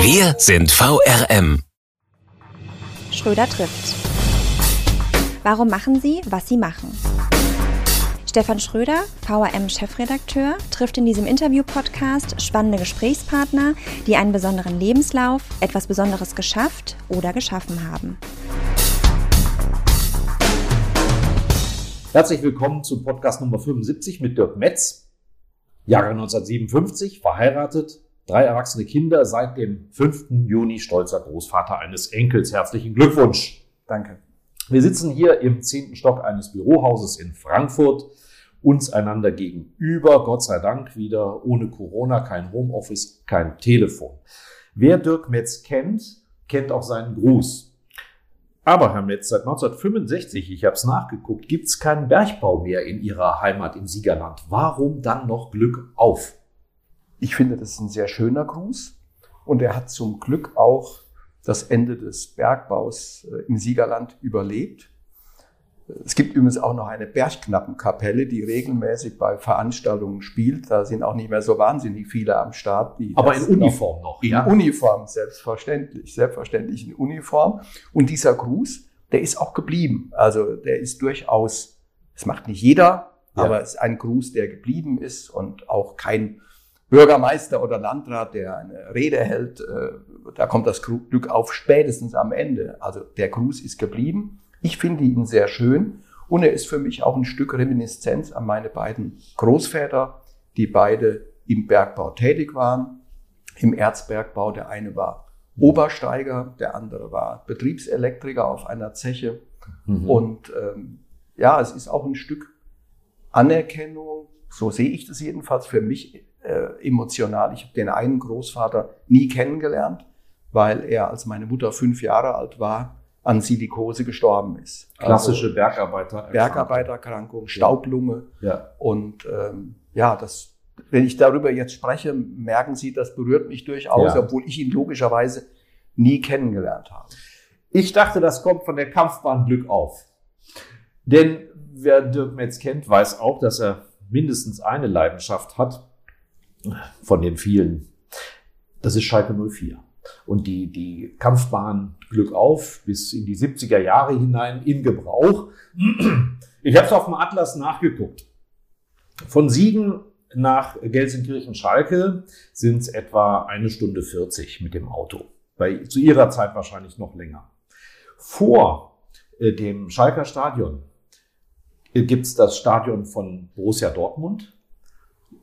Wir sind VRM. Schröder trifft. Warum machen Sie, was Sie machen? Stefan Schröder, VRM-Chefredakteur, trifft in diesem Interview-Podcast spannende Gesprächspartner, die einen besonderen Lebenslauf, etwas Besonderes geschafft oder geschaffen haben. Herzlich willkommen zu Podcast Nummer 75 mit Dirk Metz, Jahre 1957, verheiratet, drei erwachsene Kinder, seit dem 5. Juni stolzer Großvater eines Enkels. Herzlichen Glückwunsch. Danke. Wir sitzen hier im zehnten Stock eines Bürohauses in Frankfurt, uns einander gegenüber, Gott sei Dank wieder ohne Corona, kein Homeoffice, kein Telefon. Wer Dirk Metz kennt, kennt auch seinen Gruß. Aber Herr Metz, seit 1965, ich habe es nachgeguckt, gibt es keinen Bergbau mehr in Ihrer Heimat im Siegerland. Warum dann noch Glück auf? Ich finde, das ist ein sehr schöner Gruß und er hat zum Glück auch das Ende des Bergbaus äh, im Siegerland überlebt. Es gibt übrigens auch noch eine Bergknappenkapelle, die regelmäßig bei Veranstaltungen spielt. Da sind auch nicht mehr so wahnsinnig viele am Start. Aber in Uniform noch. in ja? Uniform, selbstverständlich, selbstverständlich in Uniform. Und dieser Gruß, der ist auch geblieben. Also der ist durchaus, es macht nicht jeder, ja. aber es ist ein Gruß, der geblieben ist und auch kein Bürgermeister oder Landrat, der eine Rede hält, äh, da kommt das Glück auf spätestens am Ende. Also der Gruß ist geblieben. Ich finde ihn sehr schön und er ist für mich auch ein Stück Reminiszenz an meine beiden Großväter, die beide im Bergbau tätig waren, im Erzbergbau. Der eine war Obersteiger, der andere war Betriebselektriker auf einer Zeche. Mhm. Und ähm, ja, es ist auch ein Stück Anerkennung, so sehe ich das jedenfalls für mich äh, emotional. Ich habe den einen Großvater nie kennengelernt, weil er, als meine Mutter fünf Jahre alt war, an Silikose gestorben ist. Klassische also, Bergarbeiter. Bergarbeitererkrankung, Staublunge. Ja. Und ähm, ja, das, wenn ich darüber jetzt spreche, merken Sie, das berührt mich durchaus, ja. obwohl ich ihn logischerweise nie kennengelernt habe. Ich dachte, das kommt von der Kampfbahn Glück auf. Denn wer Dirk Metz kennt, weiß auch, dass er mindestens eine Leidenschaft hat, von den vielen. Das ist Schalke 04. Und die, die Kampfbahn Glück auf bis in die 70er Jahre hinein in Gebrauch. Ich habe es auf dem Atlas nachgeguckt. Von Siegen nach Gelsenkirchen-Schalke sind es etwa eine Stunde 40 mit dem Auto. Bei, zu ihrer Zeit wahrscheinlich noch länger. Vor äh, dem Schalker Stadion äh, gibt es das Stadion von Borussia Dortmund.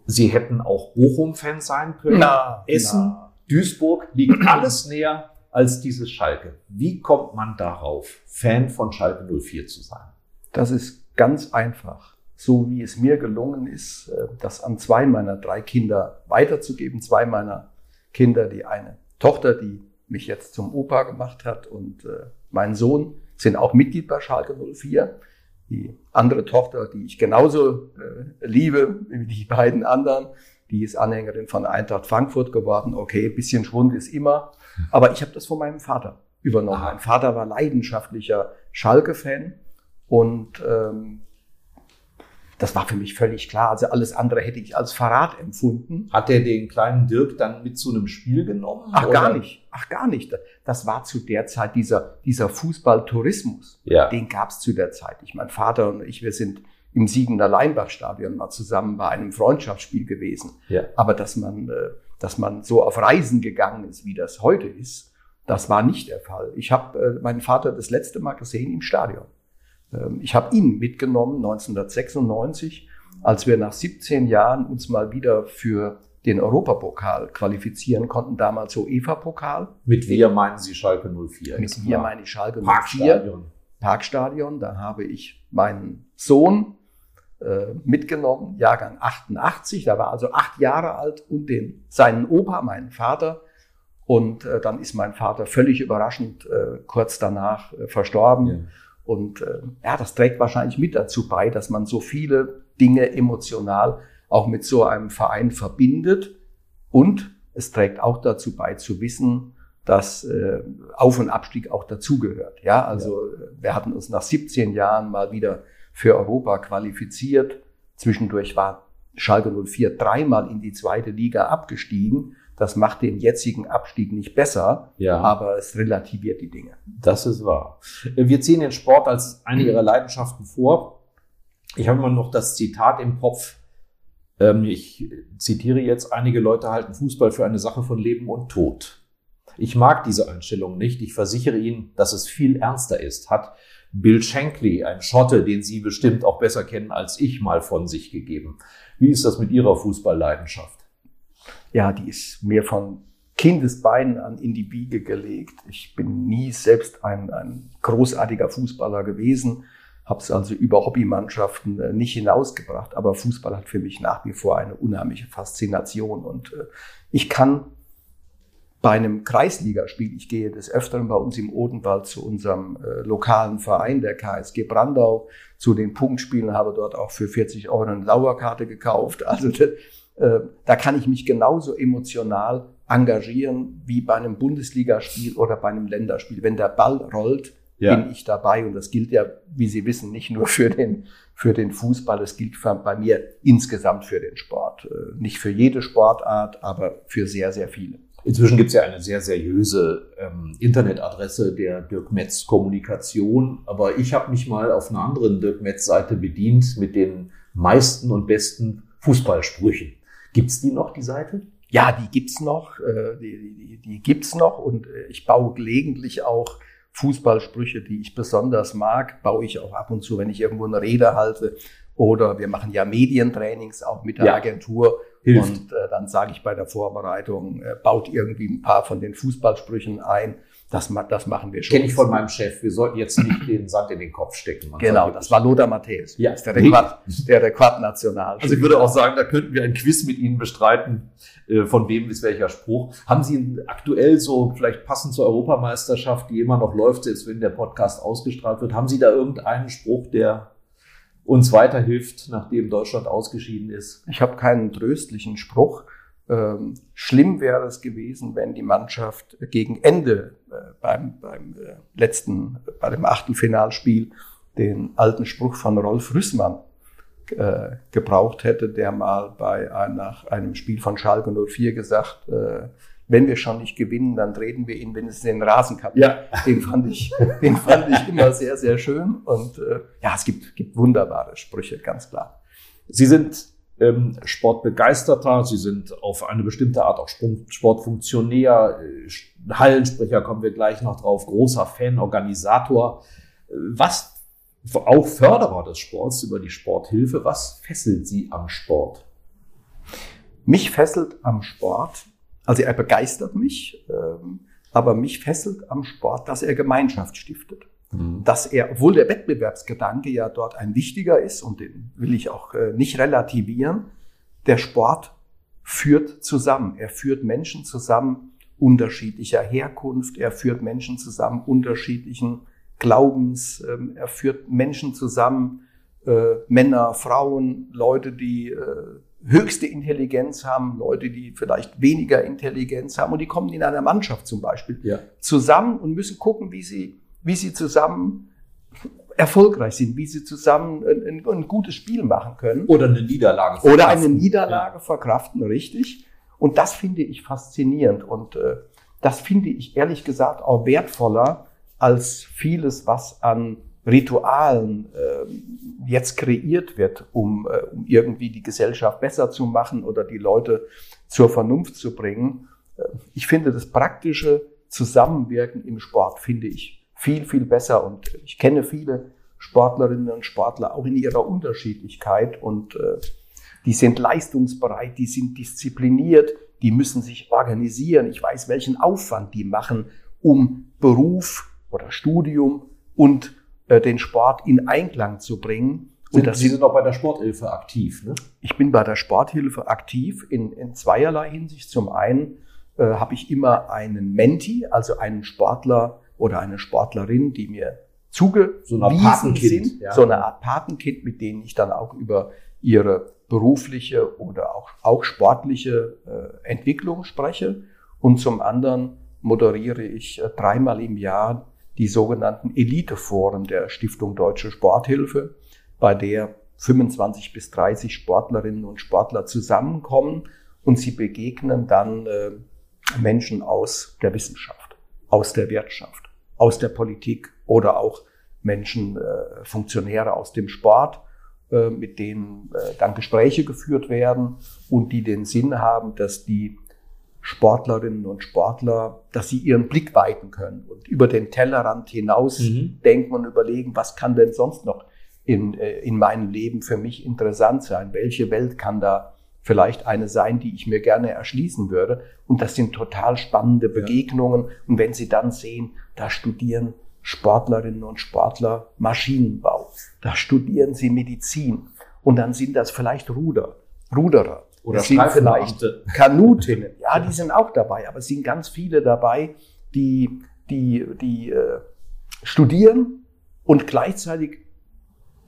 Sie hätten auch Bochum-Fans sein können. Na, Essen, na. Duisburg liegt alles näher als dieses Schalke. Wie kommt man darauf, Fan von Schalke 04 zu sein? Das ist ganz einfach. So wie es mir gelungen ist, äh, das an zwei meiner drei Kinder weiterzugeben. Zwei meiner Kinder, die eine Tochter, die mich jetzt zum Opa gemacht hat und äh, mein Sohn sind auch Mitglied bei Schalke 04. Die andere Tochter, die ich genauso äh, liebe wie die beiden anderen, die ist Anhängerin von Eintracht Frankfurt geworden. Okay, bisschen Schwund ist immer. Aber ich habe das von meinem Vater übernommen. Mein Vater war leidenschaftlicher Schalke-Fan und ähm, das war für mich völlig klar. Also alles andere hätte ich als Verrat empfunden. Hat er den kleinen Dirk dann mit zu einem Spiel genommen? Ach, oder? gar nicht. Ach, gar nicht. Das war zu der Zeit dieser, dieser Fußballtourismus. Ja. Den gab es zu der Zeit. Ich, mein Vater und ich, wir sind im Siegender Leinbach-Stadion mal zusammen bei einem Freundschaftsspiel gewesen. Ja. Aber dass man, äh, dass man so auf Reisen gegangen ist, wie das heute ist, das war nicht der Fall. Ich habe äh, meinen Vater das letzte Mal gesehen im Stadion. Ähm, ich habe ihn mitgenommen 1996, als wir nach 17 Jahren uns mal wieder für den Europapokal qualifizieren konnten, damals so EVA-Pokal. Mit wir meinen Sie Schalke 04? Mit wir meine ich Schalke 04. Parkstadion. Parkstadion, da habe ich meinen Sohn äh, mitgenommen, Jahrgang 88, da war also acht Jahre alt und den, seinen Opa, meinen Vater. Und äh, dann ist mein Vater völlig überraschend äh, kurz danach äh, verstorben. Ja. Und äh, ja, das trägt wahrscheinlich mit dazu bei, dass man so viele Dinge emotional auch mit so einem Verein verbindet. Und es trägt auch dazu bei zu wissen, dass äh, Auf- und Abstieg auch dazugehört. Ja, also ja. wir hatten uns nach 17 Jahren mal wieder für Europa qualifiziert. Zwischendurch war Schalke 04 dreimal in die zweite Liga abgestiegen. Das macht den jetzigen Abstieg nicht besser, ja. aber es relativiert die Dinge. Das ist wahr. Wir ziehen den Sport als eine ihrer Leidenschaften vor. Ich habe immer noch das Zitat im Kopf. Ähm, ich zitiere jetzt, einige Leute halten Fußball für eine Sache von Leben und Tod. Ich mag diese Einstellung nicht. Ich versichere Ihnen, dass es viel ernster ist, hat Bill Shankly, ein Schotte, den Sie bestimmt auch besser kennen als ich, mal von sich gegeben. Wie ist das mit Ihrer Fußballleidenschaft? Ja, die ist mir von Kindesbeinen an in die Wiege gelegt. Ich bin nie selbst ein, ein großartiger Fußballer gewesen, habe es also über Hobbymannschaften äh, nicht hinausgebracht. Aber Fußball hat für mich nach wie vor eine unheimliche Faszination und äh, ich kann bei einem Kreisligaspiel, ich gehe des Öfteren bei uns im Odenwald zu unserem äh, lokalen Verein, der KSG Brandau, zu den Punktspielen, habe dort auch für 40 Euro eine Lauerkarte gekauft. Also äh, da kann ich mich genauso emotional engagieren wie bei einem Bundesligaspiel oder bei einem Länderspiel. Wenn der Ball rollt, ja. bin ich dabei. Und das gilt ja, wie Sie wissen, nicht nur für den, für den Fußball, es gilt für, bei mir insgesamt für den Sport. Äh, nicht für jede Sportart, aber für sehr, sehr viele. Inzwischen gibt es ja eine sehr seriöse ähm, Internetadresse der Dirk Metz Kommunikation, aber ich habe mich mal auf einer anderen Dirk Metz Seite bedient mit den meisten und besten Fußballsprüchen. Gibt's die noch, die Seite? Ja, die gibt's noch, äh, die, die, die gibt's noch und äh, ich baue gelegentlich auch Fußballsprüche, die ich besonders mag, baue ich auch ab und zu, wenn ich irgendwo eine Rede halte oder wir machen ja Medientrainings auch mit der ja. Agentur Hilft. Und äh, dann sage ich bei der Vorbereitung, äh, baut irgendwie ein paar von den Fußballsprüchen ein. Das, das machen wir schon. Kenne ich von meinem Chef. Wir sollten jetzt nicht den Sand in den Kopf stecken. Man genau, das war Lothar Matthäus. Ja. Das ist der Rekord, der. Also ich würde auch sagen, da könnten wir ein Quiz mit Ihnen bestreiten, äh, von wem ist welcher Spruch. Haben Sie aktuell so, vielleicht passend zur Europameisterschaft, die immer noch läuft, selbst wenn der Podcast ausgestrahlt wird, haben Sie da irgendeinen Spruch, der uns weiterhilft, nachdem Deutschland ausgeschieden ist? Ich habe keinen tröstlichen Spruch. Ähm, schlimm wäre es gewesen, wenn die Mannschaft gegen Ende beim, beim äh, letzten, bei dem Achtelfinalspiel den alten Spruch von Rolf Rüssmann äh, gebraucht hätte, der mal bei ein, nach einem Spiel von Schalke 04 gesagt, äh, wenn wir schon nicht gewinnen, dann treten wir ihn wenigstens den Rasen kaputt. Ja. Den fand ich, den fand ich immer sehr, sehr schön. Und äh, ja, es gibt, gibt wunderbare Sprüche, ganz klar. Sie sind ähm, Sportbegeisterter, Sie sind auf eine bestimmte Art auch Sportfunktionär, äh, Hallensprecher kommen wir gleich noch drauf, großer Fan, Organisator. Was auch Förderer des Sports über die Sporthilfe, was fesselt Sie am Sport? Mich fesselt am Sport also er begeistert mich, ähm, aber mich fesselt am Sport, dass er Gemeinschaft stiftet. Mhm. Dass er, obwohl der Wettbewerbsgedanke ja dort ein wichtiger ist und den will ich auch äh, nicht relativieren, der Sport führt zusammen. Er führt Menschen zusammen unterschiedlicher Herkunft, er führt Menschen zusammen unterschiedlichen Glaubens, ähm, er führt Menschen zusammen, äh, Männer, Frauen, Leute, die äh, höchste Intelligenz haben, Leute, die vielleicht weniger Intelligenz haben und die kommen in einer Mannschaft zum Beispiel ja. zusammen und müssen gucken, wie sie, wie sie zusammen erfolgreich sind, wie sie zusammen ein, ein, ein gutes Spiel machen können. Oder eine Niederlage verkraften. Oder eine Niederlage ja. verkraften, richtig. Und das finde ich faszinierend und äh, das finde ich ehrlich gesagt auch wertvoller als vieles, was an Ritualen äh, jetzt kreiert wird, um, äh, um irgendwie die Gesellschaft besser zu machen oder die Leute zur Vernunft zu bringen. Äh, ich finde das praktische Zusammenwirken im Sport, finde ich viel, viel besser. Und ich kenne viele Sportlerinnen und Sportler auch in ihrer Unterschiedlichkeit und äh, die sind leistungsbereit, die sind diszipliniert, die müssen sich organisieren. Ich weiß, welchen Aufwand die machen, um Beruf oder Studium und äh, den Sport in Einklang zu bringen. Und das, Sie sind auch bei der Sporthilfe aktiv, ne? Ich bin bei der Sporthilfe aktiv in, in zweierlei Hinsicht. Zum einen äh, habe ich immer einen Menti, also einen Sportler oder eine Sportlerin, die mir zugewiesen So sind, ja. so eine Art Patenkind, mit denen ich dann auch über ihre berufliche oder auch, auch sportliche äh, Entwicklung spreche. Und zum anderen moderiere ich äh, dreimal im Jahr die sogenannten Eliteforen der Stiftung Deutsche Sporthilfe, bei der 25 bis 30 Sportlerinnen und Sportler zusammenkommen und sie begegnen dann äh, Menschen aus der Wissenschaft, aus der Wirtschaft, aus der Politik oder auch Menschen, äh, Funktionäre aus dem Sport, äh, mit denen äh, dann Gespräche geführt werden und die den Sinn haben, dass die Sportlerinnen und Sportler, dass sie ihren Blick weiten können und über den Tellerrand hinaus Mhm. denken und überlegen, was kann denn sonst noch in, äh, in meinem Leben für mich interessant sein? Welche Welt kann da vielleicht eine sein, die ich mir gerne erschließen würde? Und das sind total spannende Begegnungen. Und wenn Sie dann sehen, da studieren Sportlerinnen und Sportler Maschinenbau, da studieren sie Medizin und dann sind das vielleicht Ruder, Ruderer. Oder das sind vielleicht. Kanutinnen. Ja, die sind auch dabei, aber es sind ganz viele dabei, die, die, die äh, studieren und gleichzeitig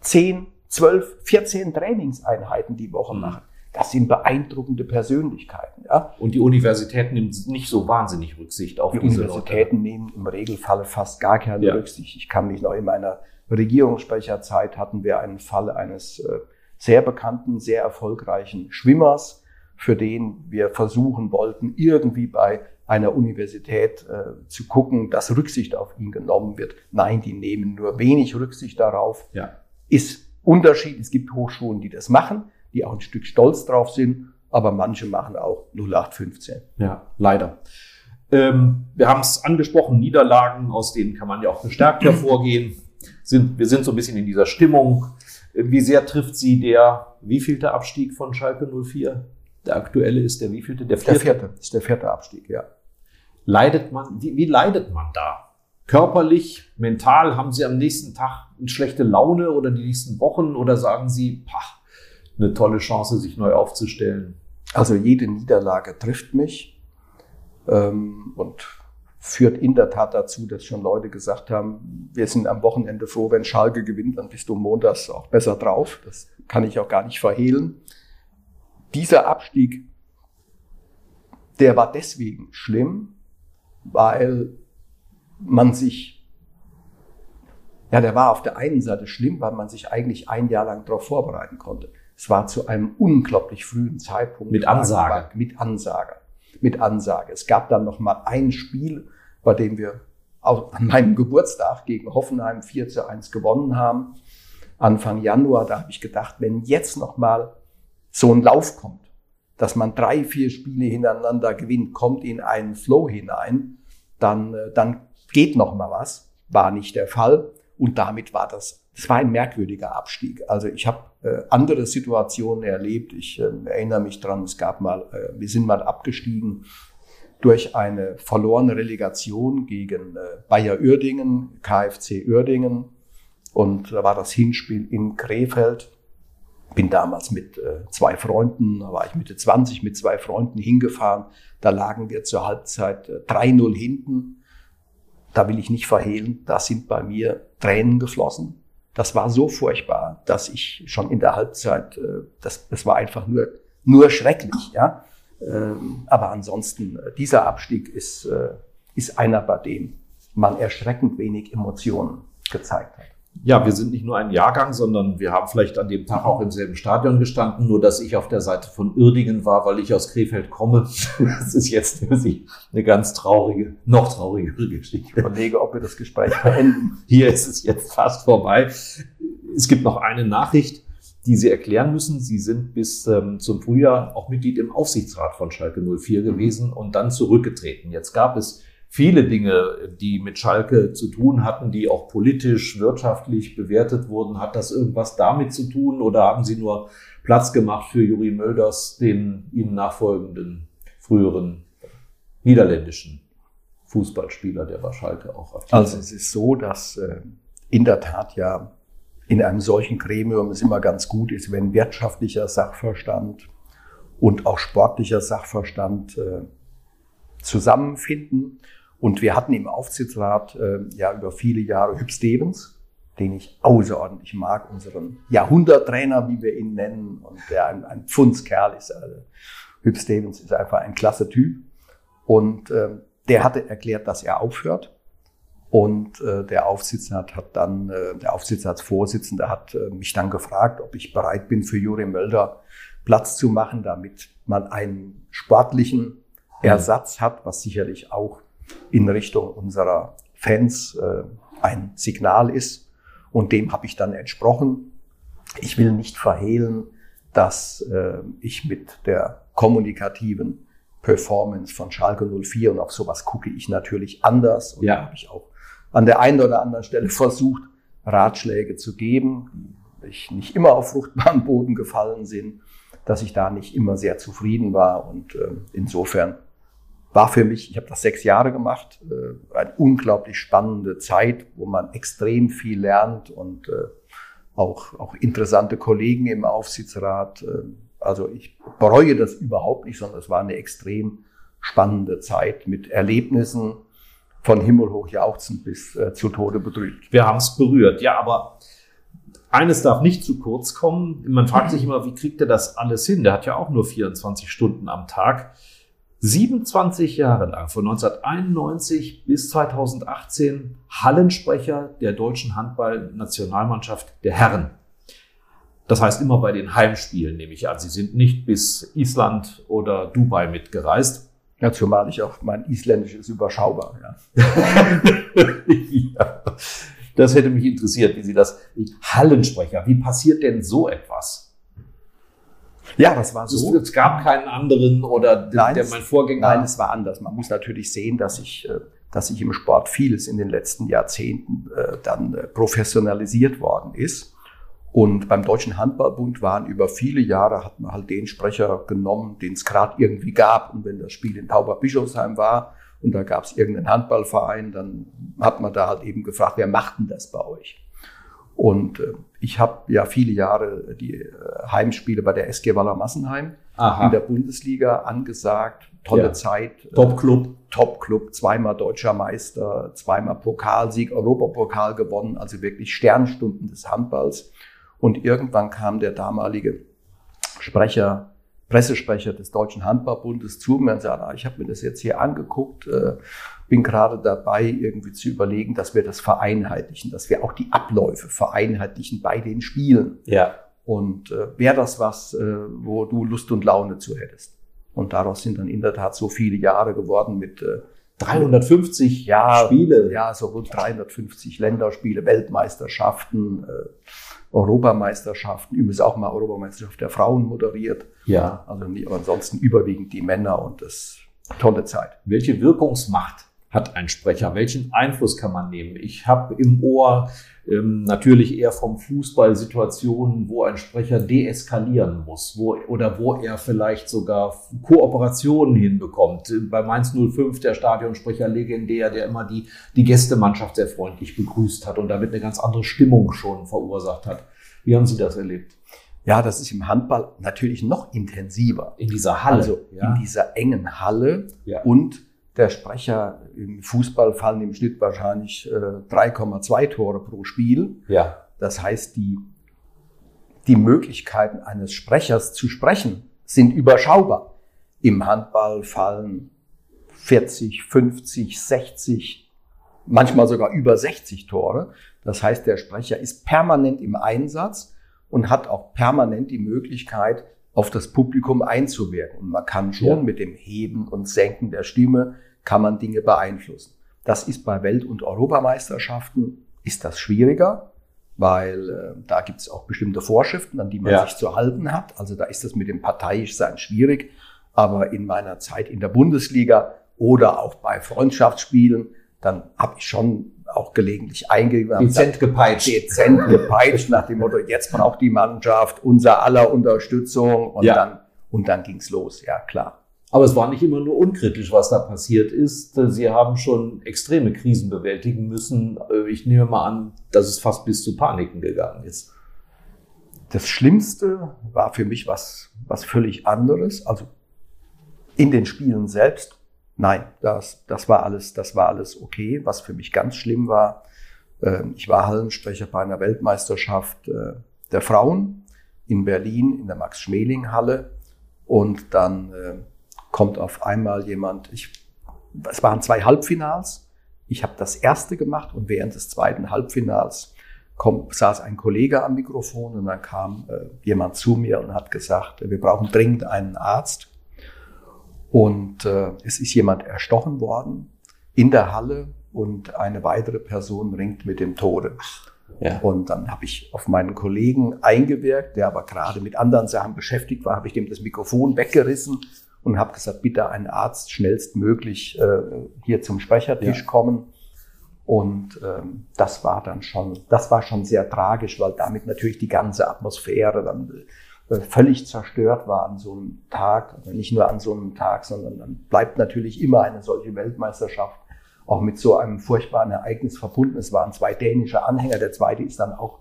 10, 12, 14 Trainingseinheiten die Woche Mhm. machen. Das sind beeindruckende Persönlichkeiten. Ja? Und die Universitäten nehmen nicht so wahnsinnig Rücksicht auf Die diese Universitäten nehmen im Regelfall fast gar keine Ja. Rücksicht. Ich kann mich noch in meiner Regierungssprecherzeit hatten wir einen Fall eines äh, sehr bekannten, sehr erfolgreichen Schwimmers, für den wir versuchen wollten, irgendwie bei einer Universität äh, zu gucken, dass Rücksicht auf ihn genommen wird. Nein, die nehmen nur wenig Rücksicht darauf. Ja. Ist Unterschied. Es gibt Hochschulen, die das machen, die auch ein Stück stolz drauf sind, aber manche machen auch 0815. Ja, leider. Ähm, wir haben es angesprochen, Niederlagen, aus denen kann man ja auch gestärkt hervorgehen. Sind, wir sind so ein bisschen in dieser Stimmung. Wie sehr trifft Sie der wievielte Abstieg von Schalke 04? Der aktuelle ist der wievielte? Der Der vierte. vierte, ist der vierte Abstieg, ja. Leidet man, wie, wie leidet man da? Körperlich, mental, haben Sie am nächsten Tag eine schlechte Laune oder die nächsten Wochen oder sagen Sie, pah, eine tolle Chance, sich neu aufzustellen? Also jede Niederlage trifft mich ähm, und führt in der Tat dazu, dass schon Leute gesagt haben, wir sind am Wochenende froh, wenn Schalke gewinnt, dann bist du montags auch besser drauf. Das kann ich auch gar nicht verhehlen. Dieser Abstieg, der war deswegen schlimm, weil man sich, ja, der war auf der einen Seite schlimm, weil man sich eigentlich ein Jahr lang darauf vorbereiten konnte. Es war zu einem unglaublich frühen Zeitpunkt. Mit Ansage. Mit Ansage. Mit Ansage. Es gab dann noch mal ein Spiel, bei dem wir auch an meinem Geburtstag gegen Hoffenheim 4 zu 1 gewonnen haben. Anfang Januar, da habe ich gedacht, wenn jetzt noch mal so ein Lauf kommt, dass man drei, vier Spiele hintereinander gewinnt, kommt in einen Flow hinein, dann, äh, dann geht noch mal was. War nicht der Fall. Und damit war das, es war ein merkwürdiger Abstieg. Also ich habe äh, andere Situationen erlebt. Ich äh, erinnere mich dran, es gab mal, äh, wir sind mal abgestiegen durch eine verlorene Relegation gegen äh, Bayer Uerdingen, KfC Uerdingen. Und da war das Hinspiel in Krefeld. Bin damals mit äh, zwei Freunden, da war ich Mitte 20, mit zwei Freunden hingefahren. Da lagen wir zur Halbzeit äh, 3-0 hinten. Da will ich nicht verhehlen, da sind bei mir Tränen geflossen. Das war so furchtbar, dass ich schon in der Halbzeit, äh, das, das war einfach nur, nur schrecklich, ja. Ähm, aber ansonsten, äh, dieser Abstieg ist, äh, ist einer, bei dem man erschreckend wenig Emotionen gezeigt hat. Ja, wir sind nicht nur ein Jahrgang, sondern wir haben vielleicht an dem Tag auch im selben Stadion gestanden, nur dass ich auf der Seite von Uerdingen war, weil ich aus Krefeld komme. Das ist jetzt für Sie eine ganz traurige, noch traurigere Geschichte. Ich überlege, ob wir das Gespräch beenden. Hier ist es jetzt fast vorbei. Es gibt noch eine Nachricht, die Sie erklären müssen. Sie sind bis ähm, zum Frühjahr auch Mitglied im Aufsichtsrat von Schalke 04 gewesen und dann zurückgetreten. Jetzt gab es viele Dinge, die mit Schalke zu tun hatten, die auch politisch, wirtschaftlich bewertet wurden. Hat das irgendwas damit zu tun oder haben Sie nur Platz gemacht für Juri Mölders, den Ihnen nachfolgenden früheren niederländischen Fußballspieler, der bei Schalke auch aktiv Also es ist so, dass äh, in der Tat ja in einem solchen Gremium es immer ganz gut ist, wenn wirtschaftlicher Sachverstand und auch sportlicher Sachverstand äh, zusammenfinden. Und wir hatten im Aufsichtsrat äh, ja über viele Jahre Hüb Stevens, den ich außerordentlich mag, unseren Jahrhunderttrainer, wie wir ihn nennen, und der ein, ein Pfundskerl ist. Also, Hüb Stevens ist einfach ein klasse Typ. Und äh, der hatte erklärt, dass er aufhört. Und äh, der Aufsichtsrat hat dann, äh, der Aufsichtsratsvorsitzende hat äh, mich dann gefragt, ob ich bereit bin, für Juri Mölder Platz zu machen, damit man einen sportlichen Ersatz hat, was sicherlich auch in Richtung unserer Fans äh, ein Signal ist. Und dem habe ich dann entsprochen. Ich will nicht verhehlen, dass äh, ich mit der kommunikativen Performance von Schalke 04 und auf sowas gucke ich natürlich anders. Und Ja. da habe ich auch an der einen oder anderen Stelle versucht, Ratschläge zu geben, die ich nicht immer auf fruchtbaren Boden gefallen sind, dass ich da nicht immer sehr zufrieden war. Und äh, insofern war für mich, ich habe das sechs Jahre gemacht, äh, eine unglaublich spannende Zeit, wo man extrem viel lernt und äh, auch, auch interessante Kollegen im Aufsichtsrat. Äh, also ich bereue das überhaupt nicht, sondern es war eine extrem spannende Zeit mit Erlebnissen von himmelhoch jauchzend bis äh, zu Tode betrübt. Wir haben es berührt. Ja, aber eines darf nicht zu kurz kommen. Man fragt sich immer, wie kriegt er das alles hin? Der hat ja auch nur 24 Stunden am Tag. 27 Jahre lang, von 1991 bis 2018, Hallensprecher der deutschen Handballnationalmannschaft der Herren. Das heißt immer bei den Heimspielen, nehme ich an. Sie sind nicht bis Island oder Dubai mitgereist. Ja, zumal ich auch mein Isländisch ist überschaubar. Ja. ja. Das hätte mich interessiert, wie Sie das, Hallensprecher, wie passiert denn so etwas? Ja, das war so. es gab keinen anderen oder der, Nein, der es- mein Vorgänger. Nein, es war anders. Man muss natürlich sehen, dass ich, äh, dass sich im Sport vieles in den letzten Jahrzehnten äh, dann äh, professionalisiert worden ist. Und beim Deutschen Handballbund waren über viele Jahre, hat man halt den Sprecher genommen, den es gerade irgendwie gab. Und wenn das Spiel in Tauberbischofsheim war und da gab es irgendeinen Handballverein, dann hat man da halt eben gefragt, wer macht denn das bei euch? Und äh, ich habe ja viele Jahre die äh, Heimspiele bei der SG Waller Massenheim in der Bundesliga angesagt. Tolle Ja. Zeit. Top-Club. Top-Club, zweimal deutscher Meister, zweimal Pokalsieg, Europapokal gewonnen, also wirklich Sternstunden des Handballs. Und irgendwann kam der damalige Sprecher, Pressesprecher des Deutschen Handballbundes zu mir und sagte, ah, ich habe mir das jetzt hier angeguckt, äh, bin gerade dabei, irgendwie zu überlegen, dass wir das vereinheitlichen, dass wir auch die Abläufe vereinheitlichen bei den Spielen. Ja. Und äh, wäre das was, äh, wo du Lust und Laune zu hättest? Und daraus sind dann in der Tat so viele Jahre geworden mit äh, 350 Ja, Spiele. ja, so rund 350 Länderspiele, Weltmeisterschaften, äh, Europameisterschaften, übrigens auch mal Europameisterschaft der Frauen moderiert. ja. Also nie, aber ansonsten überwiegend die Männer und das tolle Zeit. Welche Wirkungsmacht hat ein Sprecher? Welchen Einfluss kann man nehmen? Ich habe im Ohr ähm, natürlich eher vom Fußball Situationen, wo ein Sprecher deeskalieren muss, wo oder wo er vielleicht sogar Kooperationen hinbekommt. Bei Mainz 05 der Stadionsprecher legendär, der immer die die Gästemannschaft sehr freundlich begrüßt hat und damit eine ganz andere Stimmung schon verursacht hat. Wie haben Sie das erlebt? Ja, das ist im Handball natürlich noch intensiver. In dieser Halle. Also ja. in dieser engen Halle Ja. und der Sprecher im Fußball fallen im Schnitt wahrscheinlich äh, 3,2 Tore pro Spiel. ja. Das heißt, die, die Möglichkeiten eines Sprechers zu sprechen sind überschaubar. Im Handball fallen 40, 50, 60, manchmal sogar über 60 Tore. Das heißt, der Sprecher ist permanent im Einsatz und hat auch permanent die Möglichkeit, auf das Publikum einzuwirken. Und man kann schon Ja. mit dem Heben und Senken der Stimme, kann man Dinge beeinflussen. Das ist bei Welt- und Europameisterschaften, ist das schwieriger, weil äh, da gibt es auch bestimmte Vorschriften, an die man Ja. sich zu halten hat. Also da ist das mit dem Parteiischsein schwierig. Aber in meiner Zeit in der Bundesliga oder auch bei Freundschaftsspielen, dann habe ich schon auch gelegentlich eingegeben. Dezent gepeitscht. Dezent gepeitscht nach dem Motto, jetzt braucht die Mannschaft unser aller Unterstützung und Ja. dann, und dann ging's los, ja klar. Aber es war nicht immer nur unkritisch, was da passiert ist. Sie haben schon extreme Krisen bewältigen müssen. Ich nehme mal an, dass es fast bis zu Paniken gegangen ist. Das Schlimmste war für mich was, was völlig anderes. Also in den Spielen selbst nein, das, das war alles, das war alles okay. Was für mich ganz schlimm war, äh, ich war Hallensprecher bei einer Weltmeisterschaft äh, der Frauen in Berlin in der Max-Schmeling-Halle und dann äh, kommt auf einmal jemand, ich, es waren zwei Halbfinals, ich habe das erste gemacht und während des zweiten Halbfinals kommt, saß ein Kollege am Mikrofon und dann kam äh, jemand zu mir und hat gesagt, wir brauchen dringend einen Arzt. Und äh, es ist jemand erstochen worden in der Halle und eine weitere Person ringt mit dem Tode. Ja. Und dann habe ich auf meinen Kollegen eingewirkt, der aber gerade mit anderen Sachen beschäftigt war, habe ich dem das Mikrofon weggerissen und habe gesagt, bitte ein Arzt schnellstmöglich äh, hier zum Sprechertisch ja. kommen. Und ähm, das war dann schon, das war schon sehr tragisch, weil damit natürlich die ganze Atmosphäre dann äh, völlig zerstört war an so einem Tag. Also nicht nur an so einem Tag, sondern dann bleibt natürlich immer eine solche Weltmeisterschaft auch mit so einem furchtbaren Ereignis verbunden. Es waren zwei dänische Anhänger, der zweite ist dann auch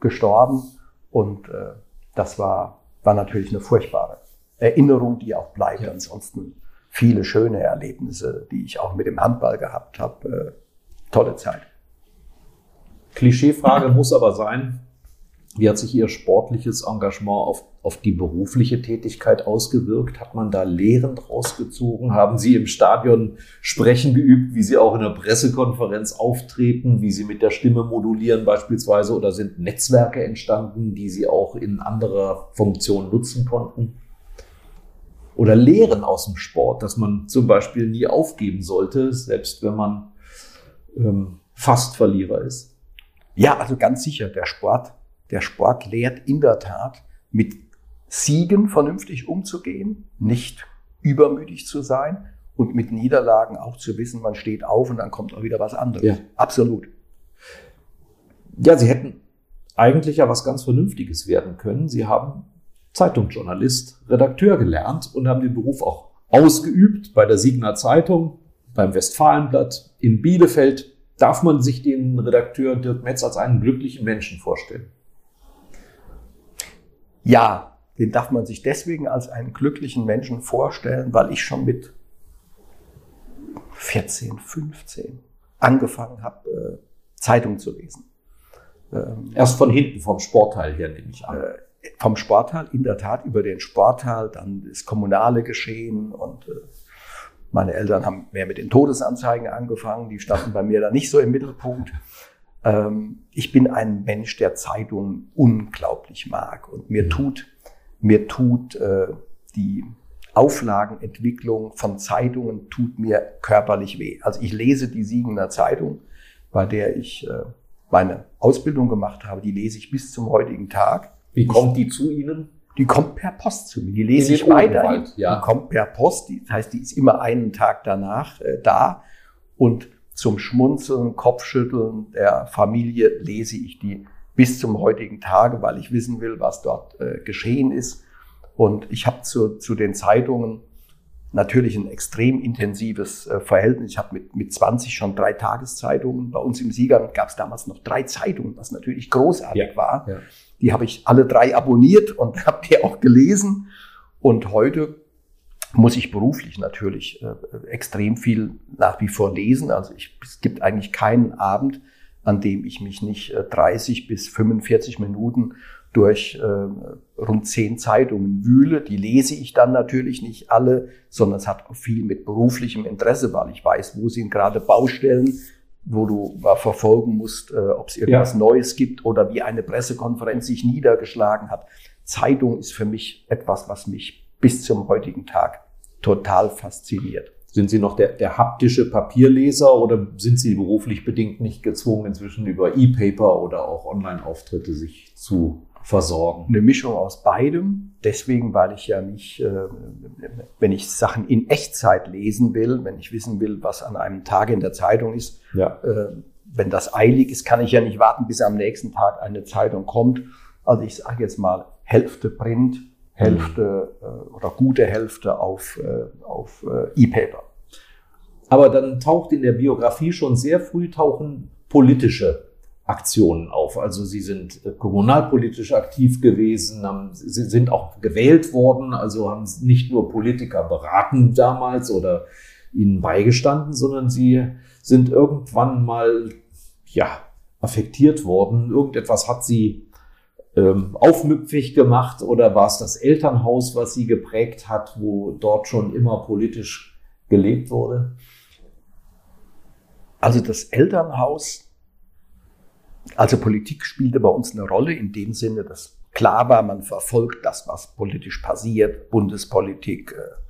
gestorben. Und äh, das war, war natürlich eine furchtbare Erinnerung, die auch bleibt. Ja. Ansonsten viele schöne Erlebnisse, die ich auch mit dem Handball gehabt habe. Äh, tolle Zeit. Klischeefrage muss aber sein, wie hat sich Ihr sportliches Engagement auf, auf die berufliche Tätigkeit ausgewirkt? Hat man da Lehren rausgezogen? Haben Sie im Stadion sprechen geübt, wie Sie auch in der Pressekonferenz auftreten, wie Sie mit der Stimme modulieren beispielsweise? Oder sind Netzwerke entstanden, die Sie auch in anderer Funktion nutzen konnten? Oder Lehren aus dem Sport, dass man zum Beispiel nie aufgeben sollte, selbst wenn man ähm, fast Verlierer ist? Ja, also ganz sicher, der Sport der Sport lehrt in der Tat, mit Siegen vernünftig umzugehen, nicht übermütig zu sein und mit Niederlagen auch zu wissen, man steht auf und dann kommt auch wieder was anderes. Ja. Absolut. Ja, Sie hätten eigentlich ja was ganz Vernünftiges werden können. Sie haben Zeitungsjournalist, Redakteur gelernt und haben den Beruf auch ausgeübt bei der Siegner Zeitung, beim Westfalenblatt in Bielefeld. Darf man sich den Redakteur Dirk Metz als einen glücklichen Menschen vorstellen? Ja, den darf man sich deswegen als einen glücklichen Menschen vorstellen, weil ich schon mit 14, 15 angefangen habe, äh, Zeitung zu lesen. Erst von hinten, vom Sportteil her, nehme ich an. Vom Sportteil, in der Tat, über den Sportteil, dann das kommunale Geschehen und äh, meine Eltern haben mehr mit den Todesanzeigen angefangen, die standen bei mir da nicht so im Mittelpunkt. Ähm, ich bin ein Mensch, der Zeitungen unglaublich mag und mir mhm. tut, mir tut äh, die Auflagenentwicklung von Zeitungen tut mir körperlich weh. Also ich lese die Siegener Zeitung, bei der ich äh, meine Ausbildung gemacht habe, die lese ich bis zum heutigen Tag. Wie kommt die zu Ihnen? Die kommt per Post zu mir. Die lese ich weiterhin. Ja. Die kommt per Post. Das heißt, die ist immer einen Tag danach äh, da. Und zum Schmunzeln, Kopfschütteln der Familie lese ich die bis zum heutigen Tage, weil ich wissen will, was dort äh, geschehen ist. Und ich habe zu, zu den Zeitungen natürlich ein extrem intensives äh, Verhältnis. Ich habe mit, mit 20 schon drei Tageszeitungen. Bei uns im Siegern gab es damals noch drei Zeitungen, was natürlich großartig ja, war. Ja. Die habe ich alle drei abonniert und habe die auch gelesen. Und heute muss ich beruflich natürlich äh, extrem viel nach wie vor lesen. Also ich, es gibt eigentlich keinen Abend, an dem ich mich nicht äh, 30 bis 45 Minuten durch äh, rund zehn Zeitungen wühle. Die lese ich dann natürlich nicht alle, sondern es hat viel mit beruflichem Interesse, weil ich weiß, wo sind gerade Baustellen, wo du mal verfolgen musst, äh, ob es irgendwas ja. Neues gibt oder wie eine Pressekonferenz sich niedergeschlagen hat. Zeitung ist für mich etwas, was mich bis zum heutigen Tag total fasziniert. Sind Sie noch der, der haptische Papierleser oder sind Sie beruflich bedingt nicht gezwungen, inzwischen über E-Paper oder auch Online-Auftritte sich zu versorgen? Eine Mischung aus beidem. Deswegen, weil ich ja nicht, äh, wenn ich Sachen in Echtzeit lesen will, wenn ich wissen will, was an einem Tag in der Zeitung ist, ja. Äh, wenn das eilig ist, kann ich ja nicht warten, bis am nächsten Tag eine Zeitung kommt. Also ich sage jetzt mal Hälfte Print, Hälfte äh, oder gute Hälfte auf, auf E-Paper. Aber dann taucht in der Biografie schon sehr früh tauchen politische Aktionen auf. Also sie sind äh, kommunalpolitisch aktiv gewesen, haben, sie sind auch gewählt worden, also haben nicht nur Politiker beraten damals oder ihnen beigestanden, sondern sie sind irgendwann mal, ja, affektiert worden. Irgendetwas hat sie ähm, aufmüpfig gemacht oder war es das Elternhaus, was sie geprägt hat, wo dort schon immer politisch gelebt wurde? Also das Elternhaus, also Politik spielte bei uns eine Rolle in dem Sinne, dass klar war, man verfolgt das, was politisch passiert, Bundespolitik, äh,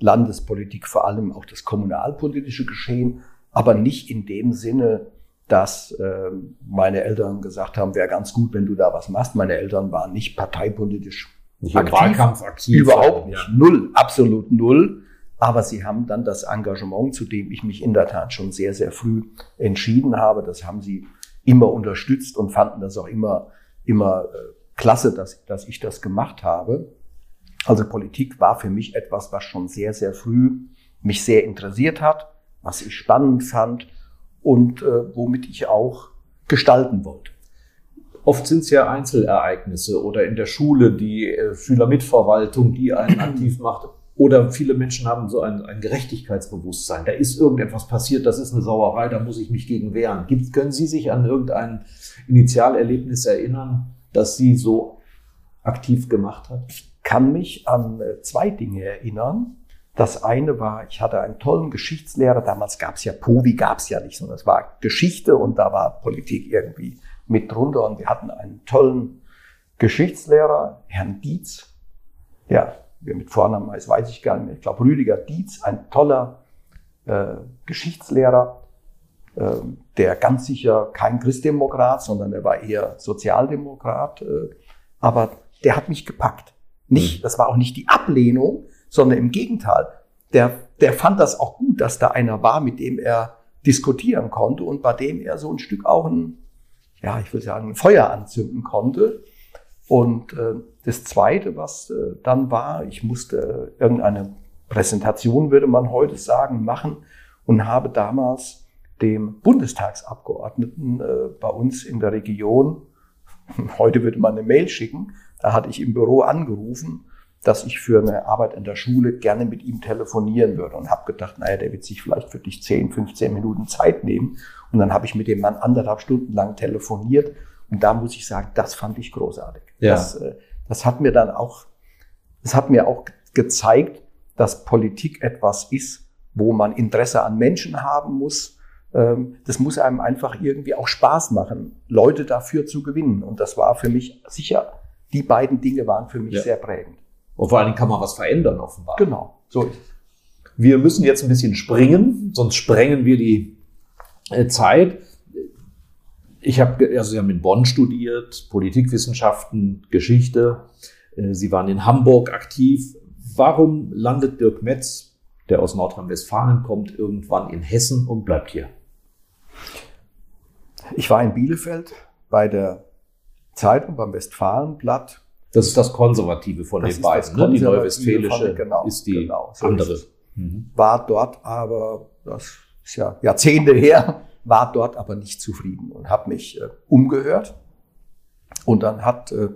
Landespolitik, vor allem auch das kommunalpolitische Geschehen, aber nicht in dem Sinne, dass äh, meine Eltern gesagt haben, wäre ganz gut, wenn du da was machst. Meine Eltern waren nicht parteipolitisch nicht aktiv, Wahlkampf aktiv. Überhaupt nicht. Ja. Null, absolut null. Aber sie haben dann das Engagement, zu dem ich mich in der Tat schon sehr, sehr früh entschieden habe, das haben sie immer unterstützt und fanden das auch immer, immer äh, klasse, dass, dass ich das gemacht habe. Also Politik war für mich etwas, was schon sehr, sehr früh mich sehr interessiert hat, was ich spannend fand und äh, womit ich auch gestalten wollte. Oft sind es ja Einzelereignisse oder in der Schule die äh, Schülermitverwaltung, die einen aktiv macht. Oder viele Menschen haben so ein, ein, Gerechtigkeitsbewusstsein. Da ist irgendetwas passiert, das ist eine Sauerei, da muss ich mich gegen wehren. Gibt, können Sie sich an irgendein Initialerlebnis erinnern, das Sie so aktiv gemacht hat? Ich kann mich an äh, zwei Dinge erinnern. Das eine war, ich hatte einen tollen Geschichtslehrer, damals gab es ja POVI, gab es ja nicht, sondern es war Geschichte und da war Politik irgendwie mit drunter und wir hatten einen tollen Geschichtslehrer, Herrn Dietz, ja, wer mit Vornamen heißt, weiß ich gar nicht mehr, ich glaube Rüdiger Dietz, ein toller äh, Geschichtslehrer, äh, der ganz sicher kein Christdemokrat, sondern er war eher Sozialdemokrat, äh, aber der hat mich gepackt. Nicht, mhm. das war auch nicht die Ablehnung, sondern im Gegenteil. Der, der fand das auch gut, dass da einer war, mit dem er diskutieren konnte und bei dem er so ein Stück auch ein, ja, ich will sagen, ein Feuer anzünden konnte. Und äh, das Zweite, was äh, dann war, ich musste irgendeine Präsentation, würde man heute sagen, machen und habe damals dem Bundestagsabgeordneten äh, bei uns in der Region, heute würde man eine Mail schicken, da hatte ich im Büro angerufen dass ich für eine Arbeit in der Schule gerne mit ihm telefonieren würde und habe gedacht, naja, der wird sich vielleicht für dich 10, 15 Minuten Zeit nehmen. Und dann habe ich mit dem Mann anderthalb Stunden lang telefoniert und da muss ich sagen, das fand ich großartig. Ja. Das, äh, das hat mir dann auch, das hat mir auch gezeigt, dass Politik etwas ist, wo man Interesse an Menschen haben muss. Ähm, das muss einem einfach irgendwie auch Spaß machen, Leute dafür zu gewinnen. Und das war für mich sicher, die beiden Dinge waren für mich ja. sehr prägend. Und vor allen Dingen kann man was verändern, offenbar. Genau, so ist es. Wir müssen jetzt ein bisschen springen, sonst sprengen wir die äh, Zeit. Ich habe, also Sie haben in Bonn studiert, Politikwissenschaften, Geschichte. Äh, Sie waren in Hamburg aktiv. Warum landet Dirk Metz, der aus Nordrhein-Westfalen kommt, irgendwann in Hessen und bleibt hier? Ich war in Bielefeld bei der Zeitung beim Westfalenblatt das ist das Konservative von das den beiden. Ne? Die Neuwestfälische genau, ist die genau, so andere. Ist mhm. War dort aber, das ist ja Jahrzehnte her, war dort aber nicht zufrieden und habe mich äh, umgehört. Und dann hat äh,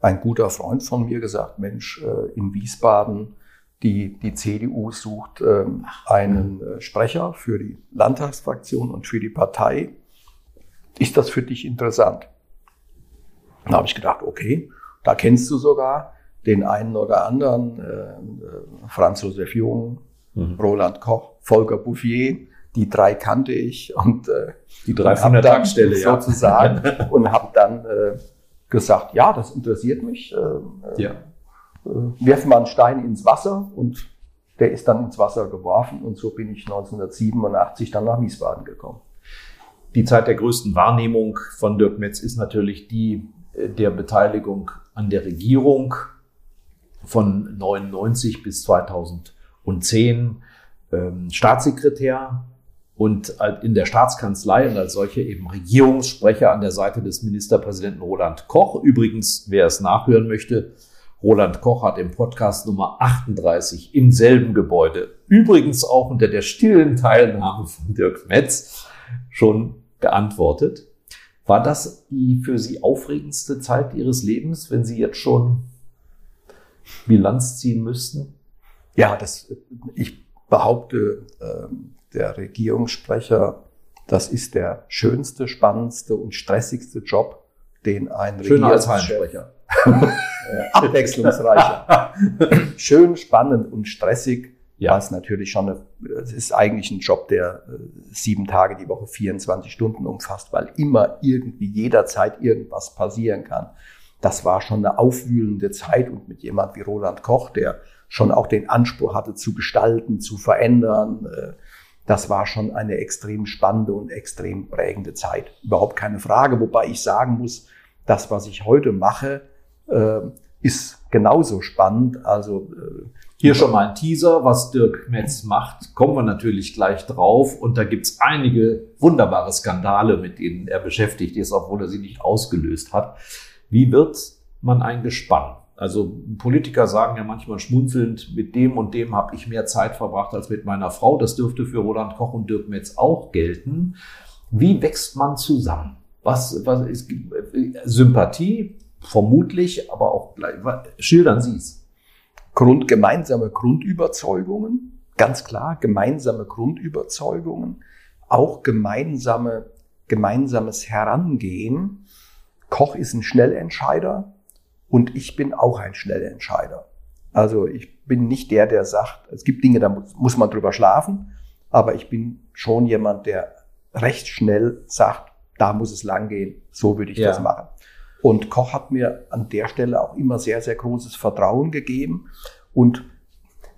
ein guter Freund von mir gesagt, Mensch, äh, in Wiesbaden, die, die CDU sucht äh, einen äh, Sprecher für die Landtagsfraktion und für die Partei. Ist das für dich interessant? Dann habe ich gedacht, okay, da kennst du sogar den einen oder anderen, äh, äh, Franz Josef Jung, mhm. Roland Koch, Volker Bouffier, die drei kannte ich und äh, die drei von der Tankstelle sozusagen ja. und habe dann äh, gesagt, ja, das interessiert mich. Äh, äh, ja. äh, werf mal einen Stein ins Wasser und der ist dann ins Wasser geworfen und so bin ich 1987 dann nach Wiesbaden gekommen. Die Zeit der größten Wahrnehmung von Dirk Metz ist natürlich die äh, der Beteiligung an der Regierung von 99 bis 2010 ähm, Staatssekretär und in der Staatskanzlei und als solche eben Regierungssprecher an der Seite des Ministerpräsidenten Roland Koch. Übrigens, wer es nachhören möchte, Roland Koch hat im Podcast Nummer 38 im selben Gebäude, übrigens auch unter der stillen Teilnahme von Dirk Metz, schon geantwortet. War das die für Sie aufregendste Zeit Ihres Lebens, wenn Sie jetzt schon Bilanz ziehen müssten? Ja, das, ich behaupte äh, der Regierungssprecher, das ist der schönste, spannendste und stressigste Job, den ein Schöner als Regierungssprecher abwechslungsreicher. Schön, spannend und stressig. Ja. Was natürlich schon, eine, es ist eigentlich ein Job, der äh, sieben Tage die Woche 24 Stunden umfasst, weil immer irgendwie jederzeit irgendwas passieren kann. Das war schon eine aufwühlende Zeit und mit jemand wie Roland Koch, der schon auch den Anspruch hatte zu gestalten, zu verändern, äh, das war schon eine extrem spannende und extrem prägende Zeit. Überhaupt keine Frage, wobei ich sagen muss, das, was ich heute mache, äh, ist genauso spannend. Also äh, Hier schon mal ein Teaser, was Dirk Metz macht. Kommen wir natürlich gleich drauf. Und da gibt's einige wunderbare Skandale, mit denen er beschäftigt ist, obwohl er sie nicht ausgelöst hat. Wie wird man ein Gespann? Also Politiker sagen ja manchmal schmunzelnd, mit dem und dem habe ich mehr Zeit verbracht als mit meiner Frau. Das dürfte für Roland Koch und Dirk Metz auch gelten. Wie wächst man zusammen? Was, was ist Sympathie? Vermutlich, aber auch gleich. Schildern Sie es. Grund, gemeinsame Grundüberzeugungen, ganz klar, gemeinsame Grundüberzeugungen, auch gemeinsame, gemeinsames Herangehen. Koch ist ein Schnellentscheider und ich bin auch ein Schnellentscheider. Also ich bin nicht der, der sagt, es gibt Dinge, da muss, muss man drüber schlafen, aber ich bin schon jemand, der recht schnell sagt, da muss es langgehen, so würde ich Ja. das machen. Und Koch hat mir an der Stelle auch immer sehr, sehr großes Vertrauen gegeben. Und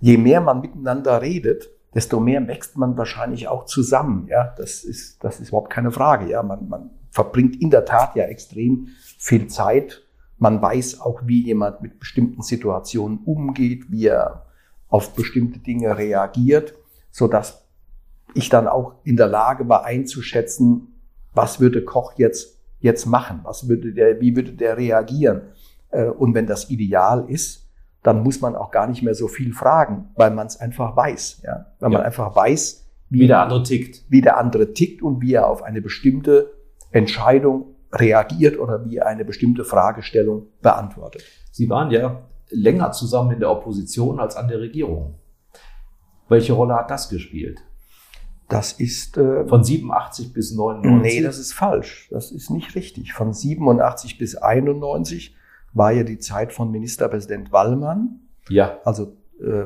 je mehr man miteinander redet, desto mehr wächst man wahrscheinlich auch zusammen. Ja, das ist, das ist überhaupt keine Frage. Ja, man, man verbringt in der Tat ja extrem viel Zeit. Man weiß auch, wie jemand mit bestimmten Situationen umgeht, wie er auf bestimmte Dinge reagiert, so dass ich dann auch in der Lage war einzuschätzen, was würde Koch jetzt, jetzt machen? Was würde der, wie würde der reagieren? Äh, Und wenn das ideal ist, dann muss man auch gar nicht mehr so viel fragen, weil man es einfach weiß. Ja? Weil man Ja. einfach weiß, Wie der andere tickt. wie der andere tickt und wie er auf eine bestimmte Entscheidung reagiert oder wie eine bestimmte Fragestellung beantwortet. Sie waren ja länger zusammen in der Opposition als an der Regierung. Welche Rolle hat das gespielt? Das ist äh, Von 87 bis 99? Nee, das ist falsch. Das ist nicht richtig. Von 87 bis 91 war ja die Zeit von Ministerpräsident Wallmann. ja. Also, äh,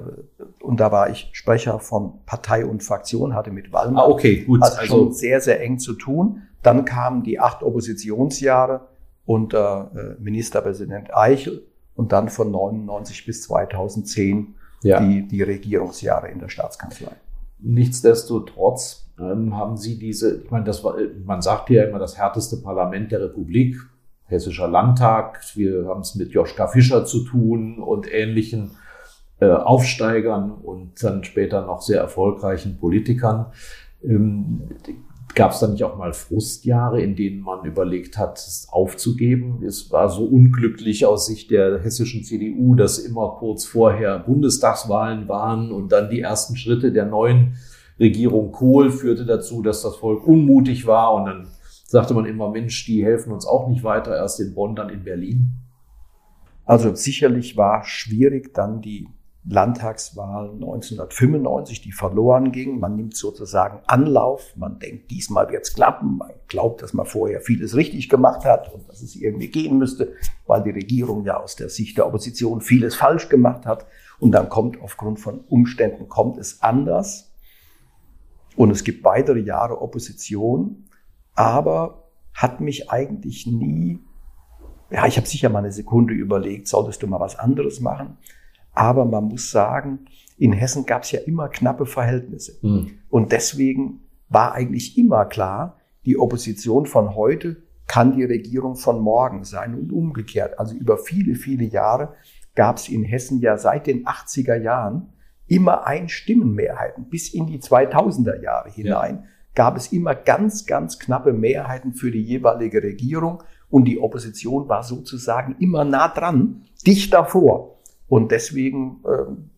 und da war ich Sprecher von Partei und Fraktion, hatte mit Wallmann Ah, okay, gut. also, Also, schon sehr, sehr eng zu tun. Dann kamen die acht Oppositionsjahre unter äh, Ministerpräsident Eichel und dann von 99 bis 2010 ja. die, die Regierungsjahre in der Staatskanzlei. Nichtsdestotrotz ähm, haben Sie diese, ich meine, das war, man sagt ja immer das härteste Parlament der Republik, Hessischer Landtag. Wir haben es mit Joschka Fischer zu tun und ähnlichen äh, Aufsteigern und dann später noch sehr erfolgreichen Politikern. Ähm, Gab es da nicht auch mal Frustjahre, in denen man überlegt hat, es aufzugeben? Es war so unglücklich aus Sicht der hessischen CDU, dass immer kurz vorher Bundestagswahlen waren und dann die ersten Schritte der neuen Regierung Kohl führte dazu, dass das Volk unmutig war und dann sagte man immer, Mensch, die helfen uns auch nicht weiter, erst in Bonn, dann in Berlin. Also sicherlich war schwierig dann die Landtagswahl 1995, die verloren ging. Man nimmt sozusagen Anlauf. Man denkt, diesmal wird's klappen. Man glaubt, dass man vorher vieles richtig gemacht hat und dass es irgendwie gehen müsste, weil die Regierung ja aus der Sicht der Opposition vieles falsch gemacht hat. Und dann kommt aufgrund von Umständen kommt es anders. Und es gibt weitere Jahre Opposition, aber hat mich eigentlich nie ja, ich habe sicher mal eine Sekunde überlegt, solltest du mal was anderes machen. Aber man muss sagen, in Hessen gab es ja immer knappe Verhältnisse. Und deswegen war eigentlich immer klar, die Opposition von heute kann die Regierung von morgen sein und umgekehrt. Also über viele, viele Jahre gab es in Hessen ja seit den 80er Jahren immer Einstimmenmehrheiten. Bis in die 2000er Jahre hinein gab es immer ganz, ganz knappe Mehrheiten für die jeweilige Regierung und die Opposition war sozusagen immer nah dran, dicht davor. Und deswegen, ähm,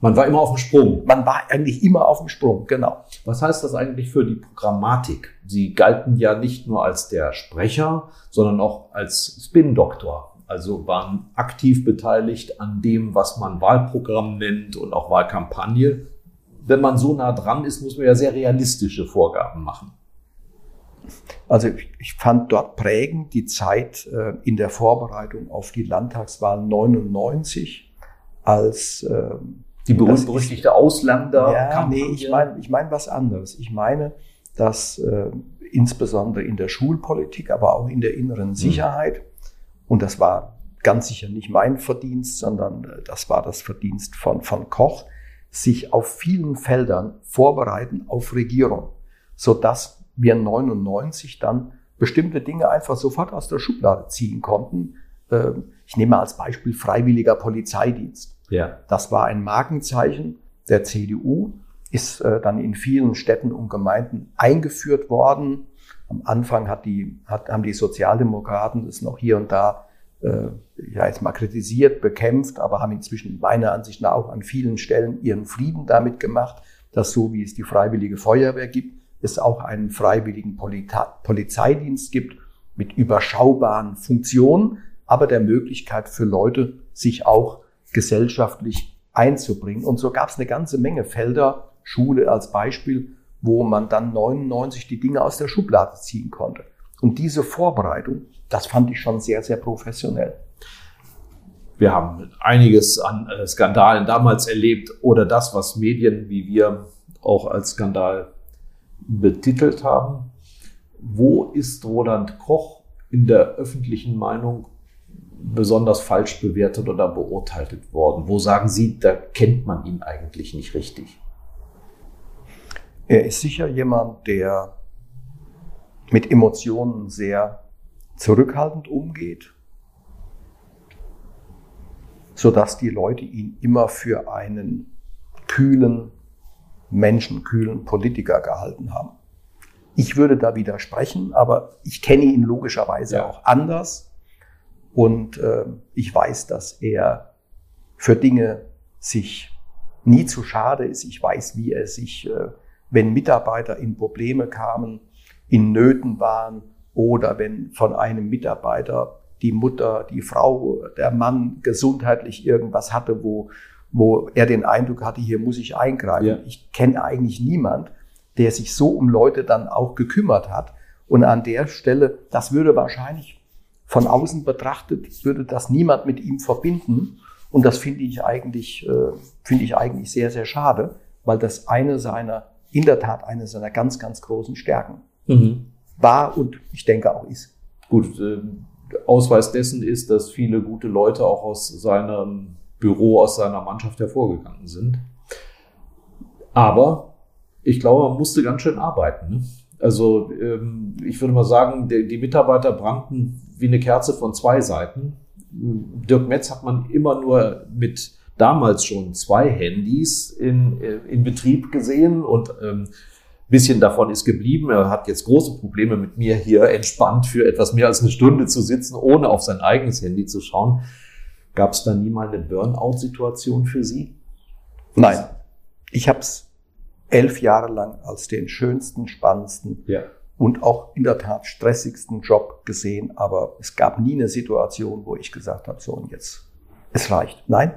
Man war immer auf dem Sprung. man war eigentlich immer auf dem Sprung, genau. Was heißt das eigentlich für die Programmatik? Sie galten ja nicht nur als der Sprecher, sondern auch als Spin-Doktor. Also waren aktiv beteiligt an dem, was man Wahlprogramm nennt und auch Wahlkampagne. wenn man so nah dran ist, muss man ja sehr realistische Vorgaben machen. Also ich fand dort prägend die Zeit äh, in der Vorbereitung auf die Landtagswahl 99, als äh, die berühmt-berüchtigte Ausländer. Ja, nee, ich meine ich mein was anderes. Ich meine, dass äh, insbesondere in der Schulpolitik, aber auch in der inneren mhm. Sicherheit, mhm. und das war ganz sicher nicht mein Verdienst, sondern äh, das war das Verdienst von, von Koch, sich auf vielen Feldern vorbereiten auf Regierung, so dass wir 99 dann bestimmte Dinge einfach sofort aus der Schublade ziehen konnten. Ähm, ich nehme als Beispiel freiwilliger Polizeidienst. Ja. Das war ein Markenzeichen der CDU, ist äh, dann in vielen Städten und Gemeinden eingeführt worden. Am Anfang hat die, hat, haben die Sozialdemokraten das noch hier und da äh, ja jetzt mal kritisiert, bekämpft, aber haben inzwischen meiner Ansicht nach auch an vielen Stellen ihren Frieden damit gemacht, dass so wie es die Freiwillige Feuerwehr gibt, es auch einen freiwilligen Polizeidienst gibt mit überschaubaren Funktionen, aber der Möglichkeit für Leute, sich auch gesellschaftlich einzubringen. Und so gab es eine ganze Menge Felder, Schule als Beispiel, wo man dann 99 die Dinge aus der Schublade ziehen konnte. Und diese Vorbereitung, das fand ich schon sehr, sehr professionell. Wir haben einiges an äh, Skandalen damals erlebt oder das, was Medien wie wir auch als Skandal betitelt haben. Wo ist Roland Koch in der öffentlichen Meinung besonders falsch bewertet oder beurteilt worden? Wo sagen Sie, da kennt man ihn eigentlich nicht richtig? Er ist sicher jemand, der mit Emotionen sehr zurückhaltend umgeht, sodass die Leute ihn immer für einen kühlen, menschenkühlen Politiker gehalten haben. Ich würde da widersprechen, aber ich kenne ihn logischerweise ja. auch anders und äh, ich weiß, dass er für Dinge sich nie zu schade ist. Ich weiß, wie er sich, äh, wenn Mitarbeiter in Probleme kamen, in Nöten waren oder wenn von einem Mitarbeiter die Mutter, die Frau, der Mann gesundheitlich irgendwas hatte, wo wo er den Eindruck hatte, hier muss ich eingreifen. Ja. Ich kenne eigentlich niemand, der sich so um Leute dann auch gekümmert hat. Und an der Stelle, das würde wahrscheinlich von außen betrachtet, würde das niemand mit ihm verbinden. Und das finde ich eigentlich, äh, finde ich eigentlich sehr, sehr schade, weil das eine seiner, in der Tat eine seiner ganz, ganz großen Stärken mhm. war und ich denke auch ist. Gut, äh, Ausweis dessen ist, dass viele gute Leute auch aus seinem Büro aus seiner Mannschaft hervorgegangen sind. Aber ich glaube, man musste ganz schön arbeiten. Ne? Also ähm, ich würde mal sagen, die, Mitarbeiter brannten wie eine Kerze von zwei Seiten. Dirk Metz hat man immer nur mit damals schon zwei Handys in, äh, in Betrieb gesehen und ähm, bisschen davon ist geblieben. Er hat jetzt große Probleme mit mir hier entspannt für etwas mehr als eine Stunde zu sitzen, ohne auf sein eigenes Handy zu schauen. Gab es da nie mal eine Burnout-Situation für Sie? Nein. Ich habe es elf Jahre lang als den schönsten, spannendsten ja. und auch in der Tat stressigsten Job gesehen, aber es gab nie eine Situation, wo ich gesagt habe, so und jetzt, es reicht. Nein,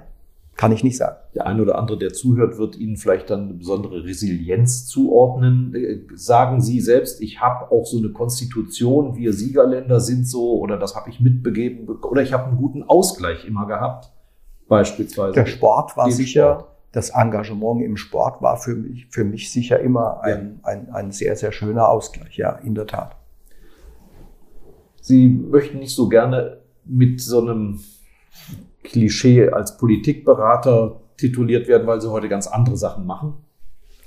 kann ich nicht sagen. Der eine oder andere, der zuhört, wird Ihnen vielleicht dann eine besondere Resilienz zuordnen. Äh, sagen Sie selbst, ich habe auch so eine Konstitution, wir Siegerländer sind so, oder das habe ich mitbegeben, oder ich habe einen guten Ausgleich immer gehabt, beispielsweise. Der Sport war sicher, Sport. Das Engagement im Sport war für mich, für mich sicher immer ein, ja. ein, ein sehr, sehr schöner Ausgleich, ja, in der Tat. Sie möchten nicht so gerne mit so einem Klischee als Politikberater tituliert werden, weil sie heute ganz andere Sachen machen.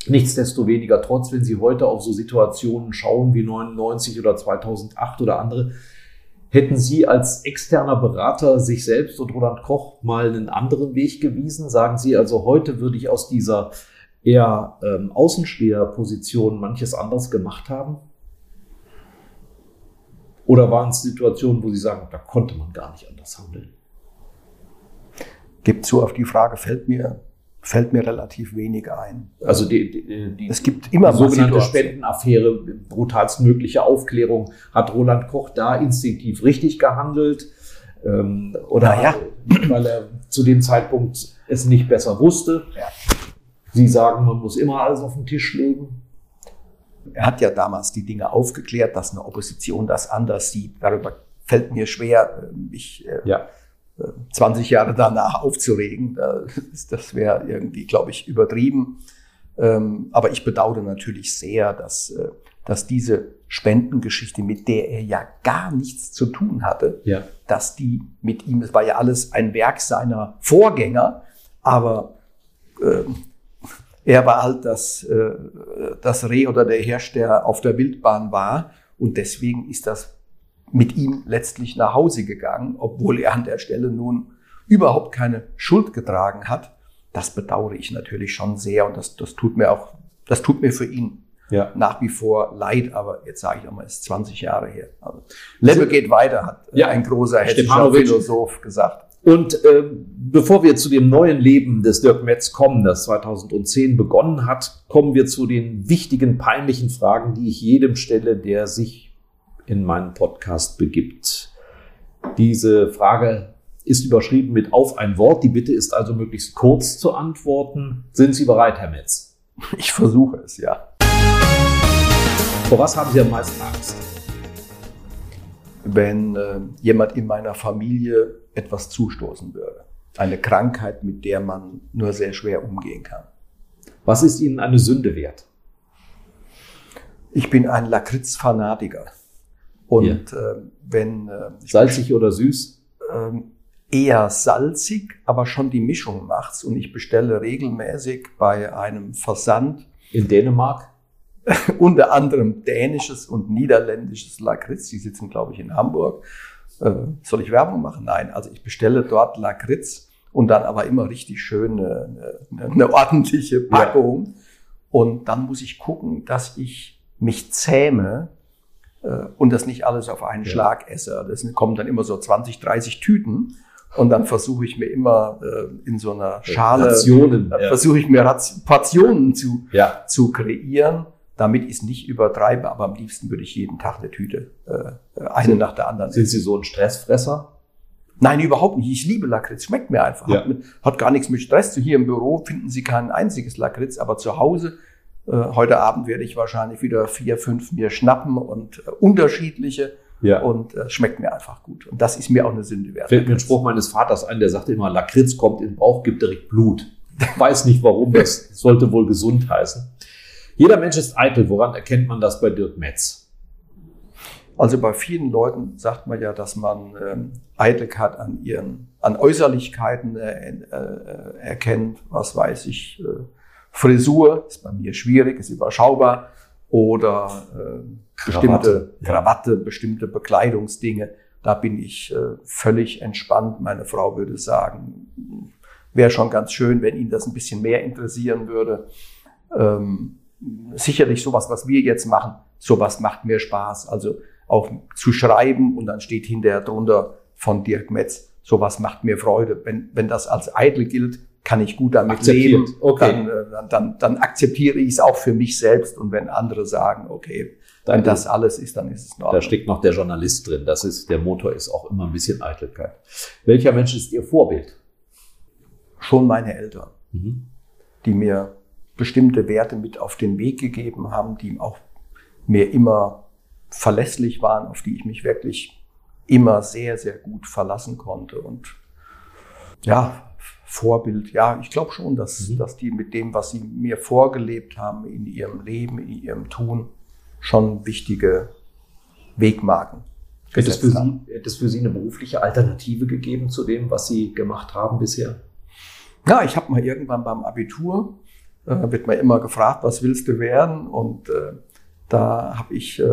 Nichtsdestoweniger, trotz, wenn Sie heute auf so Situationen schauen wie 99 oder 2008 oder andere, hätten Sie als externer Berater sich selbst und Roland Koch mal einen anderen Weg gewiesen? Sagen Sie also, heute würde ich aus dieser eher ähm, Außensteherposition manches anderes gemacht haben? Oder waren es Situationen, wo Sie sagen, da konnte man gar nicht anders handeln? Gibt zu, auf die Frage fällt mir, fällt mir relativ wenig ein. Also die, die, die es gibt immer die sogenannte Spendenaffäre, brutalstmögliche Aufklärung. Hat Roland Koch da instinktiv richtig gehandelt? Ähm, oder ja. weil er zu dem Zeitpunkt es nicht besser wusste? Ja. Sie sagen, man muss immer alles auf den Tisch legen. Er hat ja damals die Dinge aufgeklärt, dass eine Opposition das anders sieht. Darüber fällt mir schwer, mich äh, Ja. 20 Jahre danach aufzuregen. Das, wäre irgendwie, glaube ich, übertrieben. Ähm, aber ich bedauere natürlich sehr, dass, äh, dass diese Spendengeschichte, mit der er ja gar nichts zu tun hatte, Ja. dass die mit ihm, es war ja alles ein Werk seiner Vorgänger, aber ähm, er war halt das, äh, das Reh oder der Hirsch, der auf der Wildbahn war. Und deswegen ist das mit ihm letztlich nach Hause gegangen, obwohl er an der Stelle nun überhaupt keine Schuld getragen hat. Das bedauere ich natürlich schon sehr und das, das tut mir auch, das tut mir für ihn Ja. nach wie vor leid, aber jetzt sage ich auch mal, es ist 20 Jahre her. Also, Lebe geht weiter, hat äh, Ja. ein großer hessischer. Philosoph gesagt. Und ähm, bevor wir zu dem neuen Leben des Dirk Metz kommen, das 2010 begonnen hat, kommen wir zu den wichtigen, peinlichen Fragen, die ich jedem stelle, der sich in meinen Podcast begibt. Diese Frage ist überschrieben mit auf ein Wort. Die Bitte ist also möglichst kurz zu antworten. Sind Sie bereit, Herr Metz? Ich versuche es, ja. Vor was haben Sie am meisten Angst? wenn äh, jemand in meiner Familie etwas zustoßen würde. Eine Krankheit, mit der man nur sehr schwer umgehen kann. Was ist Ihnen eine Sünde wert? Ich bin ein Lakritz-Fanatiker. Und äh, wenn äh, Salzig oder süß? ähm, eher salzig, aber schon die Mischung macht's. Und ich bestelle regelmäßig bei einem Versand In Dänemark? unter anderem dänisches und niederländisches Lakritz. Die sitzen, glaube ich, in Hamburg. Äh, soll ich Werbung machen? Nein. Also ich bestelle dort Lakritz und dann aber immer richtig schön eine, eine, eine ordentliche Packung. Und dann muss ich gucken, dass ich mich zähme äh, und das nicht alles auf einen Ja. Schlag esse. Das kommen dann immer so 20, 30 Tüten. Und dann versuche ich mir immer äh, in so einer Schale, Rationen. Ja. versuche ich mir Ration- Portionen zu, ja. zu kreieren, damit ich es nicht übertreibe, aber am liebsten würde ich jeden Tag eine Tüte, äh, eine nach der anderen. Sind Sie so ein Stressfresser? Nein, überhaupt nicht. Ich liebe Lakritz, schmeckt mir einfach. Ja. Hat, hat gar nichts mit Stress zu. Hier im Büro finden Sie kein einziges Lakritz, aber zu Hause, äh, heute Abend werde ich wahrscheinlich wieder vier, fünf mir schnappen und äh, unterschiedliche Ja. und äh, schmeckt mir einfach gut. Und das ist mir auch eine Sünde wert. Fällt mir ein Spruch meines Vaters ein, der sagte immer, Lakritz kommt in den Bauch, gibt direkt Blut. Weiß nicht warum, das sollte wohl gesund heißen. Jeder Mensch ist eitel. Woran erkennt man das bei Dirk Metz? Also bei vielen Leuten sagt man ja, dass man ähm, Eitelkeit an ihren, an Äußerlichkeiten äh, äh, erkennt. Was weiß ich, äh, Frisur ist bei mir schwierig, ist überschaubar. Oder äh, bestimmte ja. Krawatte, bestimmte Bekleidungsdinge. Da bin ich äh, völlig entspannt. Meine Frau würde sagen, wäre schon ganz schön, wenn ihn das ein bisschen mehr interessieren würde. Ähm, sicherlich sowas, was wir jetzt machen, sowas macht mir Spaß. Also auch zu schreiben und dann steht hinterher drunter von Dirk Metz, sowas macht mir Freude. Wenn, wenn das als eitel gilt, kann ich gut damit Akzeptiert. leben. Okay. Dann, äh, dann, dann, dann akzeptiere ich es auch für mich selbst. Und wenn andere sagen, okay, Dann- wenn das alles ist, dann ist es in Da steckt noch der Journalist drin. Das ist, der Motor ist auch immer ein bisschen Eitelkeit. Welcher Mensch ist Ihr Vorbild? Schon meine Eltern. Mhm. die mir bestimmte Werte mit auf den Weg gegeben haben, die auch mir immer verlässlich waren, auf die ich mich wirklich immer sehr, sehr gut verlassen konnte. Und ja, Vorbild, ja, ich glaube schon, dass, Mhm. dass die mit dem, was sie mir vorgelebt haben in ihrem Leben, in ihrem Tun, schon wichtige Wegmarken Hätte es, für. Sie, hätte es für Sie eine berufliche Alternative gegeben zu dem, was Sie gemacht haben bisher? Ja, ich habe mal irgendwann beim Abitur, äh, wird mir immer gefragt, was willst du werden? Und äh, da habe ich äh,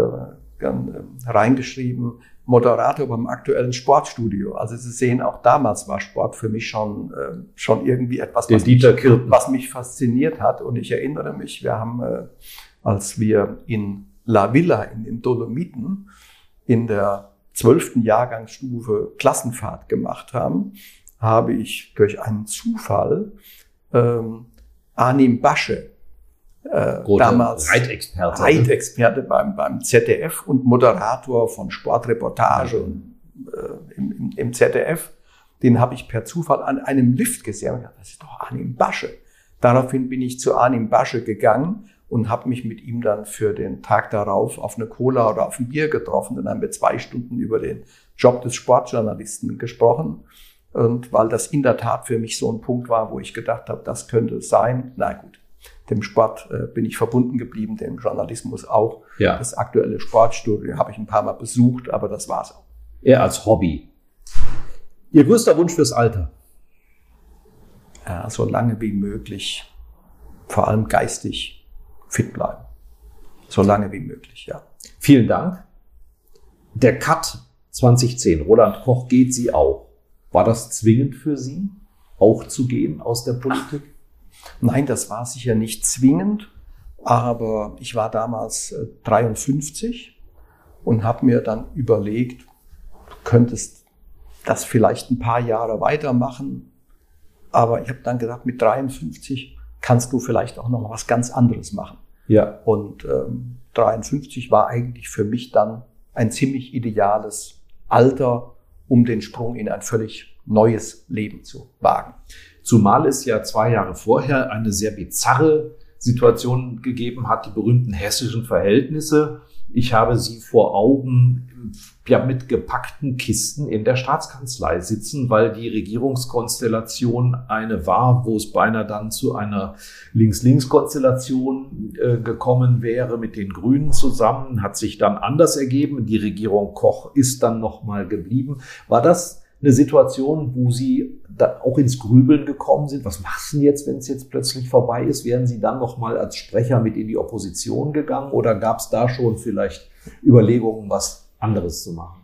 dann, äh, reingeschrieben, Moderator beim aktuellen Sportstudio. Also Sie sehen, auch damals war Sport für mich schon, äh, schon irgendwie etwas, was mich, was mich fasziniert hat. Und ich erinnere mich, wir haben, äh, als wir in La Villa in den Dolomiten in der zwölften Jahrgangsstufe Klassenfahrt gemacht haben, habe ich durch einen Zufall ähm, Arnim Basche, äh, Großer damals Reitexperte. Reitexperte beim, beim ZDF und Moderator von Sportreportage und, äh, im, im, ZDF, den habe ich per Zufall an einem Lift gesehen. Und ich dachte, das ist doch Arnim Basche. Daraufhin bin ich zu Arnim Basche gegangen und habe mich mit ihm dann für den Tag darauf auf eine Cola oder auf ein Bier getroffen. Dann haben wir zwei Stunden über den Job des Sportjournalisten gesprochen. Und weil das in der Tat für mich so ein Punkt war, wo ich gedacht habe, das könnte es sein. Na gut, dem Sport äh, bin ich verbunden geblieben, dem Journalismus auch. Ja. Das aktuelle Sportstudio habe ich ein paar Mal besucht, aber das war's auch. Er als Hobby. Ihr größter Wunsch fürs Alter? Ja, so lange wie möglich, vor allem geistig fit bleiben. So lange wie möglich, ja. Vielen Dank. Der Cut 2010, Roland Koch geht Sie auch. War das zwingend für Sie, auch zu gehen aus der Politik? Nein, das war sicher nicht zwingend, aber ich war damals 53 äh, und habe mir dann überlegt, du könntest das vielleicht ein paar Jahre weitermachen, aber ich habe dann gedacht, mit 53 kannst du vielleicht auch noch mal was ganz anderes machen. Ja. Und ähm, 53 war eigentlich für mich dann ein ziemlich ideales Alter, um den Sprung in ein völlig neues Leben zu wagen. Zumal es ja zwei Jahre vorher eine sehr bizarre Situation gegeben hat, die berühmten hessischen Verhältnisse. Ich habe sie vor Augen ja mit gepackten Kisten in der Staatskanzlei sitzen, weil die Regierungskonstellation eine war, wo es beinahe dann zu einer Links-Links-Konstellation äh, gekommen wäre mit den Grünen zusammen, hat sich dann anders ergeben. Die Regierung Koch ist dann noch mal geblieben. War das eine Situation, wo Sie da auch ins Grübeln gekommen sind? Was machen Sie jetzt, wenn es jetzt plötzlich vorbei ist? Wären Sie dann noch mal als Sprecher mit in die Opposition gegangen oder gab es da schon vielleicht Überlegungen, was anderes zu machen?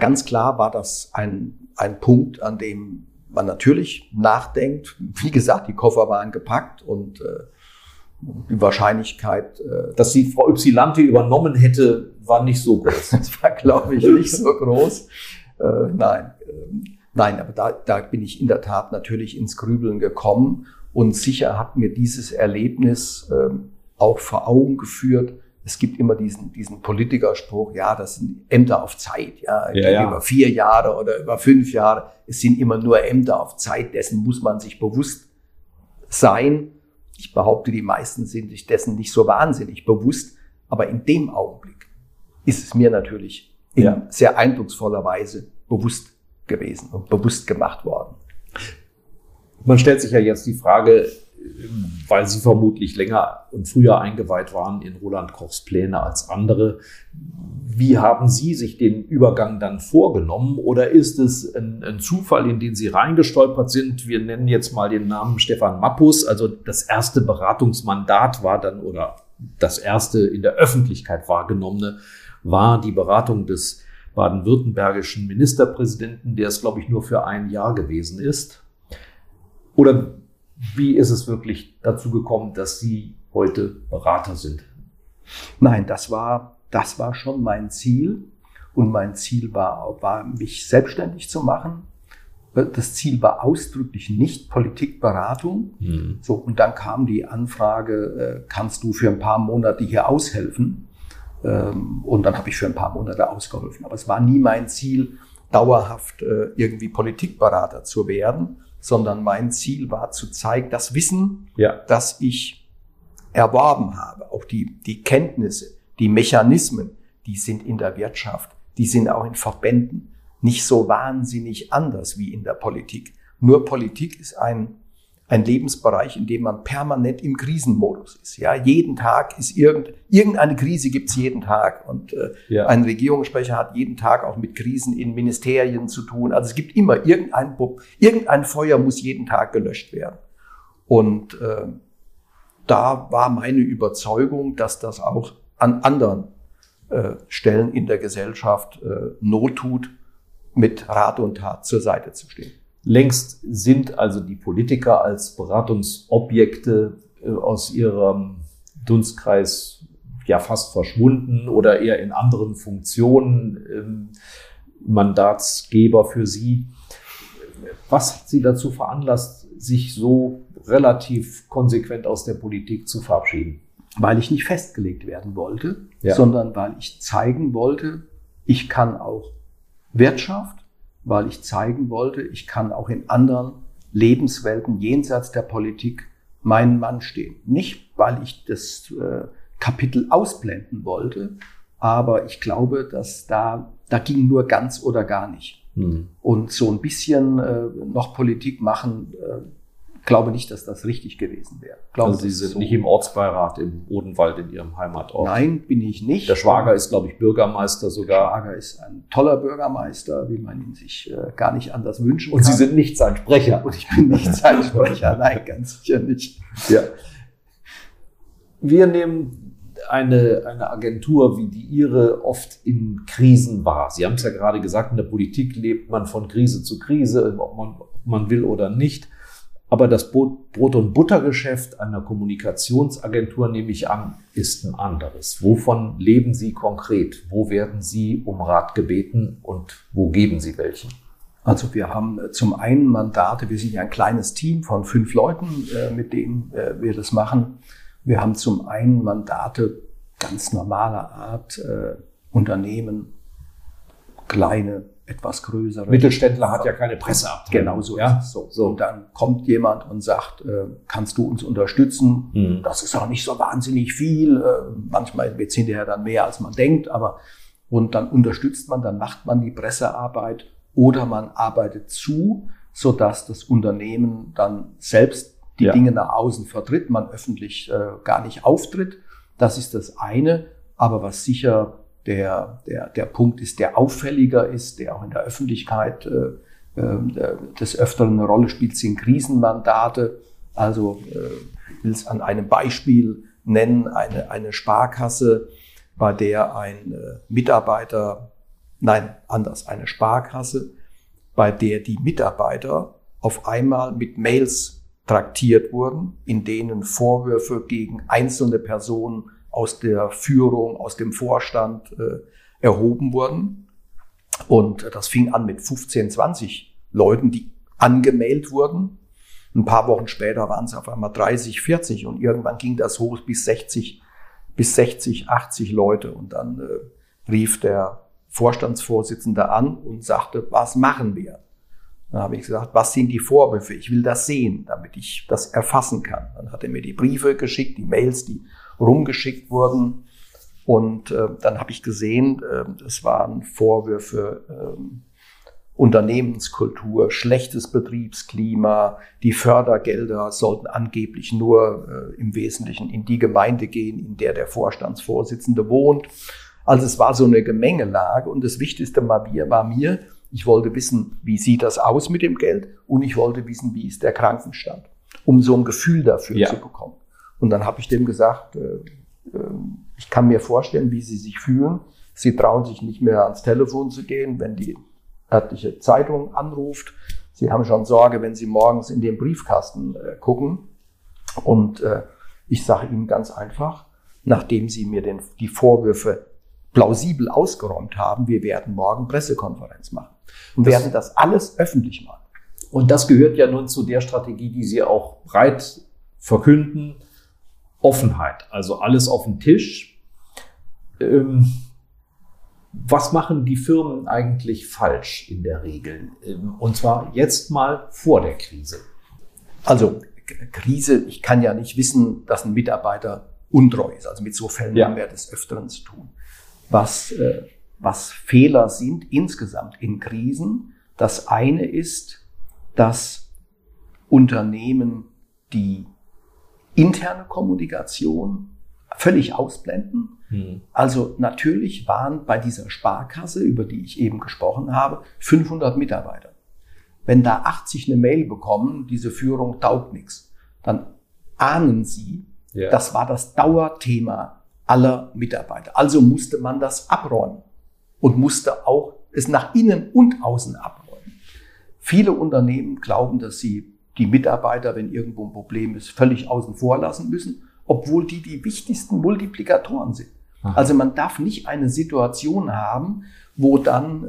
Ganz klar war das ein, ein Punkt, an dem man natürlich nachdenkt. Wie gesagt, die Koffer waren gepackt und äh, die Wahrscheinlichkeit, äh, dass sie Frau Ypsilanti übernommen hätte, war nicht so groß. das war, glaube ich, nicht so groß. Äh, nein, nein, aber da, da bin ich in der Tat natürlich ins Grübeln gekommen und sicher hat mir dieses Erlebnis äh, auch vor Augen geführt. Es gibt immer diesen, diesen Politikerspruch, ja, das sind Ämter auf Zeit, ja, ja, ja. über vier Jahre oder über fünf Jahre. Es sind immer nur Ämter auf Zeit, dessen muss man sich bewusst sein. Ich behaupte, die meisten sind sich dessen nicht so wahnsinnig bewusst, aber in dem Augenblick ist es mir natürlich in ja. sehr eindrucksvoller Weise bewusst gewesen und bewusst gemacht worden. Man stellt sich ja jetzt die Frage, weil Sie vermutlich länger und früher eingeweiht waren in Roland Kochs Pläne als andere. Wie haben Sie sich den Übergang dann vorgenommen? Oder ist es ein, ein, Zufall, in den Sie reingestolpert sind? Wir nennen jetzt mal den Namen Stefan Mappus. Also das erste Beratungsmandat war dann oder das erste in der Öffentlichkeit wahrgenommene war die Beratung des baden-württembergischen Ministerpräsidenten, der es, glaube ich, nur für ein Jahr gewesen ist. Oder wie ist es wirklich dazu gekommen, dass Sie heute Berater sind? Nein, das war, das war schon mein Ziel. Und mein Ziel war, war, mich selbstständig zu machen. Das Ziel war ausdrücklich nicht Politikberatung. Mhm. So, und dann kam die Anfrage, äh, kannst du für ein paar Monate hier aushelfen? Ähm, und dann habe ich für ein paar Monate ausgeholfen. Aber es war nie mein Ziel, dauerhaft äh, irgendwie Politikberater zu werden, sondern mein Ziel war zu zeigen, das Wissen, ja. das ich erworben habe, auch die, die Kenntnisse, die Mechanismen, die sind in der Wirtschaft, die sind auch in Verbänden nicht so wahnsinnig anders wie in der Politik. Nur Politik ist ein ein Lebensbereich, in dem man permanent im Krisenmodus ist. Ja, jeden Tag ist irgend, irgendeine Krise gibt's jeden Tag und äh, ja. ein Regierungssprecher hat jeden Tag auch mit Krisen in Ministerien zu tun. Also es gibt immer irgendein irgendein Feuer muss jeden Tag gelöscht werden. Und äh, da war meine Überzeugung, dass das auch an anderen äh, Stellen in der Gesellschaft äh, Not tut, mit Rat und Tat zur Seite zu stehen. Längst sind also die Politiker als Beratungsobjekte äh, aus ihrem Dunstkreis ja fast verschwunden oder eher in anderen Funktionen ähm, Mandatsgeber für sie. Was hat sie dazu veranlasst, sich so relativ konsequent aus der Politik zu verabschieden? Weil ich nicht festgelegt werden wollte, ja. sondern weil ich zeigen wollte, ich kann auch Wirtschaft, weil ich zeigen wollte, ich kann auch in anderen Lebenswelten jenseits der Politik meinen Mann stehen. Nicht, weil ich das äh, Kapitel ausblenden wollte, aber ich glaube, dass da, da ging nur ganz oder gar nicht. Hm. Und so ein bisschen äh, noch Politik machen, äh, glaube nicht, dass das richtig gewesen wäre. Glaube, also Sie sind so nicht im Ortsbeirat im Odenwald in Ihrem Heimatort? Nein, bin ich nicht. Der Schwager ist, glaube ich, Bürgermeister sogar. Der Schwager ist ein toller Bürgermeister, wie man ihn sich äh, gar nicht anders wünschen Und kann. Und Sie sind nicht sein Sprecher? Und ich bin nicht sein Sprecher, nein, ganz sicher nicht. Ja. Wir nehmen eine, eine Agentur wie die Ihre oft in Krisen wahr. Sie haben es ja gerade gesagt, in der Politik lebt man von Krise zu Krise, ob man, ob man will oder nicht. Aber das Brot- und Buttergeschäft einer Kommunikationsagentur, nehme ich an, ist ein anderes. Wovon leben Sie konkret? Wo werden Sie um Rat gebeten und wo geben Sie welchen? Also wir haben äh, zum einen Mandate, wir sind ja ein kleines Team von fünf Leuten, äh, mit denen äh, wir das machen. Wir haben zum einen Mandate ganz normaler Art, Unternehmen, kleine etwas größere. Mittelständler hat ja keine Presseabteilung. Genau so ja? So. so. Und dann kommt jemand und sagt, äh, kannst du uns unterstützen? Mhm. Das ist auch nicht so wahnsinnig viel. Äh, manchmal wird es hinterher dann mehr, als man denkt, aber und dann unterstützt man, dann macht man die Pressearbeit oder man arbeitet zu, so dass das Unternehmen dann selbst die ja. Dinge nach außen vertritt, man öffentlich äh, gar nicht auftritt. Das ist das eine. Aber was sicher der, der, der Punkt ist, der auffälliger ist, der auch in der Öffentlichkeit äh, äh, des Öfteren eine Rolle spielt, sind Krisenmandate. Also äh, ich will es an einem Beispiel nennen, eine, eine Sparkasse, bei der ein äh, Mitarbeiter, nein, anders, eine Sparkasse, bei der die Mitarbeiter auf einmal mit Mails traktiert wurden, in denen Vorwürfe gegen einzelne Personen aus der Führung, aus dem Vorstand äh, erhoben wurden. Und das fing an mit 15, 20 Leuten, die angemeldet wurden. Ein paar Wochen später waren es auf einmal 30, 40 und irgendwann ging das hoch bis 60, bis 60, 80 Leute. Und dann äh, rief der Vorstandsvorsitzende an und sagte, was machen wir? Dann habe ich gesagt, was sind die Vorwürfe? Ich will das sehen, damit ich das erfassen kann. Dann hat er mir die Briefe geschickt, die Mails, die rumgeschickt wurden. Und äh, dann habe ich gesehen, äh, es waren Vorwürfe äh, Unternehmenskultur, schlechtes Betriebsklima, die Fördergelder sollten angeblich nur äh, im Wesentlichen in die Gemeinde gehen, in der der Vorstandsvorsitzende wohnt. Also es war so eine Gemengelage und das Wichtigste war mir, war mir, ich wollte wissen, wie sieht das aus mit dem Geld und ich wollte wissen, wie ist der Krankenstand, um so ein Gefühl dafür ja. zu bekommen. Und dann habe ich dem gesagt, äh, äh, ich kann mir vorstellen, wie Sie sich fühlen. Sie trauen sich nicht mehr ans Telefon zu gehen, wenn die örtliche Zeitung anruft. Sie haben schon Sorge, wenn Sie morgens in den Briefkasten äh, gucken. Und äh, ich sage Ihnen ganz einfach, nachdem Sie mir den, die Vorwürfe plausibel ausgeräumt haben, wir werden morgen Pressekonferenz machen und das, werden das alles öffentlich machen. Und das gehört ja nun zu der Strategie, die Sie auch breit verkünden, Offenheit, also alles auf den Tisch. Ähm, was machen die Firmen eigentlich falsch in der Regel? Ähm, und zwar jetzt mal vor der Krise. Also Krise, ich kann ja nicht wissen, dass ein Mitarbeiter untreu ist. Also mit so Fällen ja. haben wir des Öfteren zu tun. Was, äh, was Fehler sind insgesamt in Krisen, das eine ist, dass Unternehmen, die interne Kommunikation völlig ausblenden. Mhm. Also natürlich waren bei dieser Sparkasse, über die ich eben gesprochen habe, 500 Mitarbeiter. Wenn da 80 eine Mail bekommen, diese Führung taugt nichts, dann ahnen sie, ja. das war das Dauerthema aller Mitarbeiter. Also musste man das abräumen und musste auch es nach innen und außen abräumen. Viele Unternehmen glauben, dass sie die Mitarbeiter, wenn irgendwo ein Problem ist, völlig außen vor lassen müssen, obwohl die die wichtigsten Multiplikatoren sind. Aha. Also man darf nicht eine Situation haben, wo dann, äh,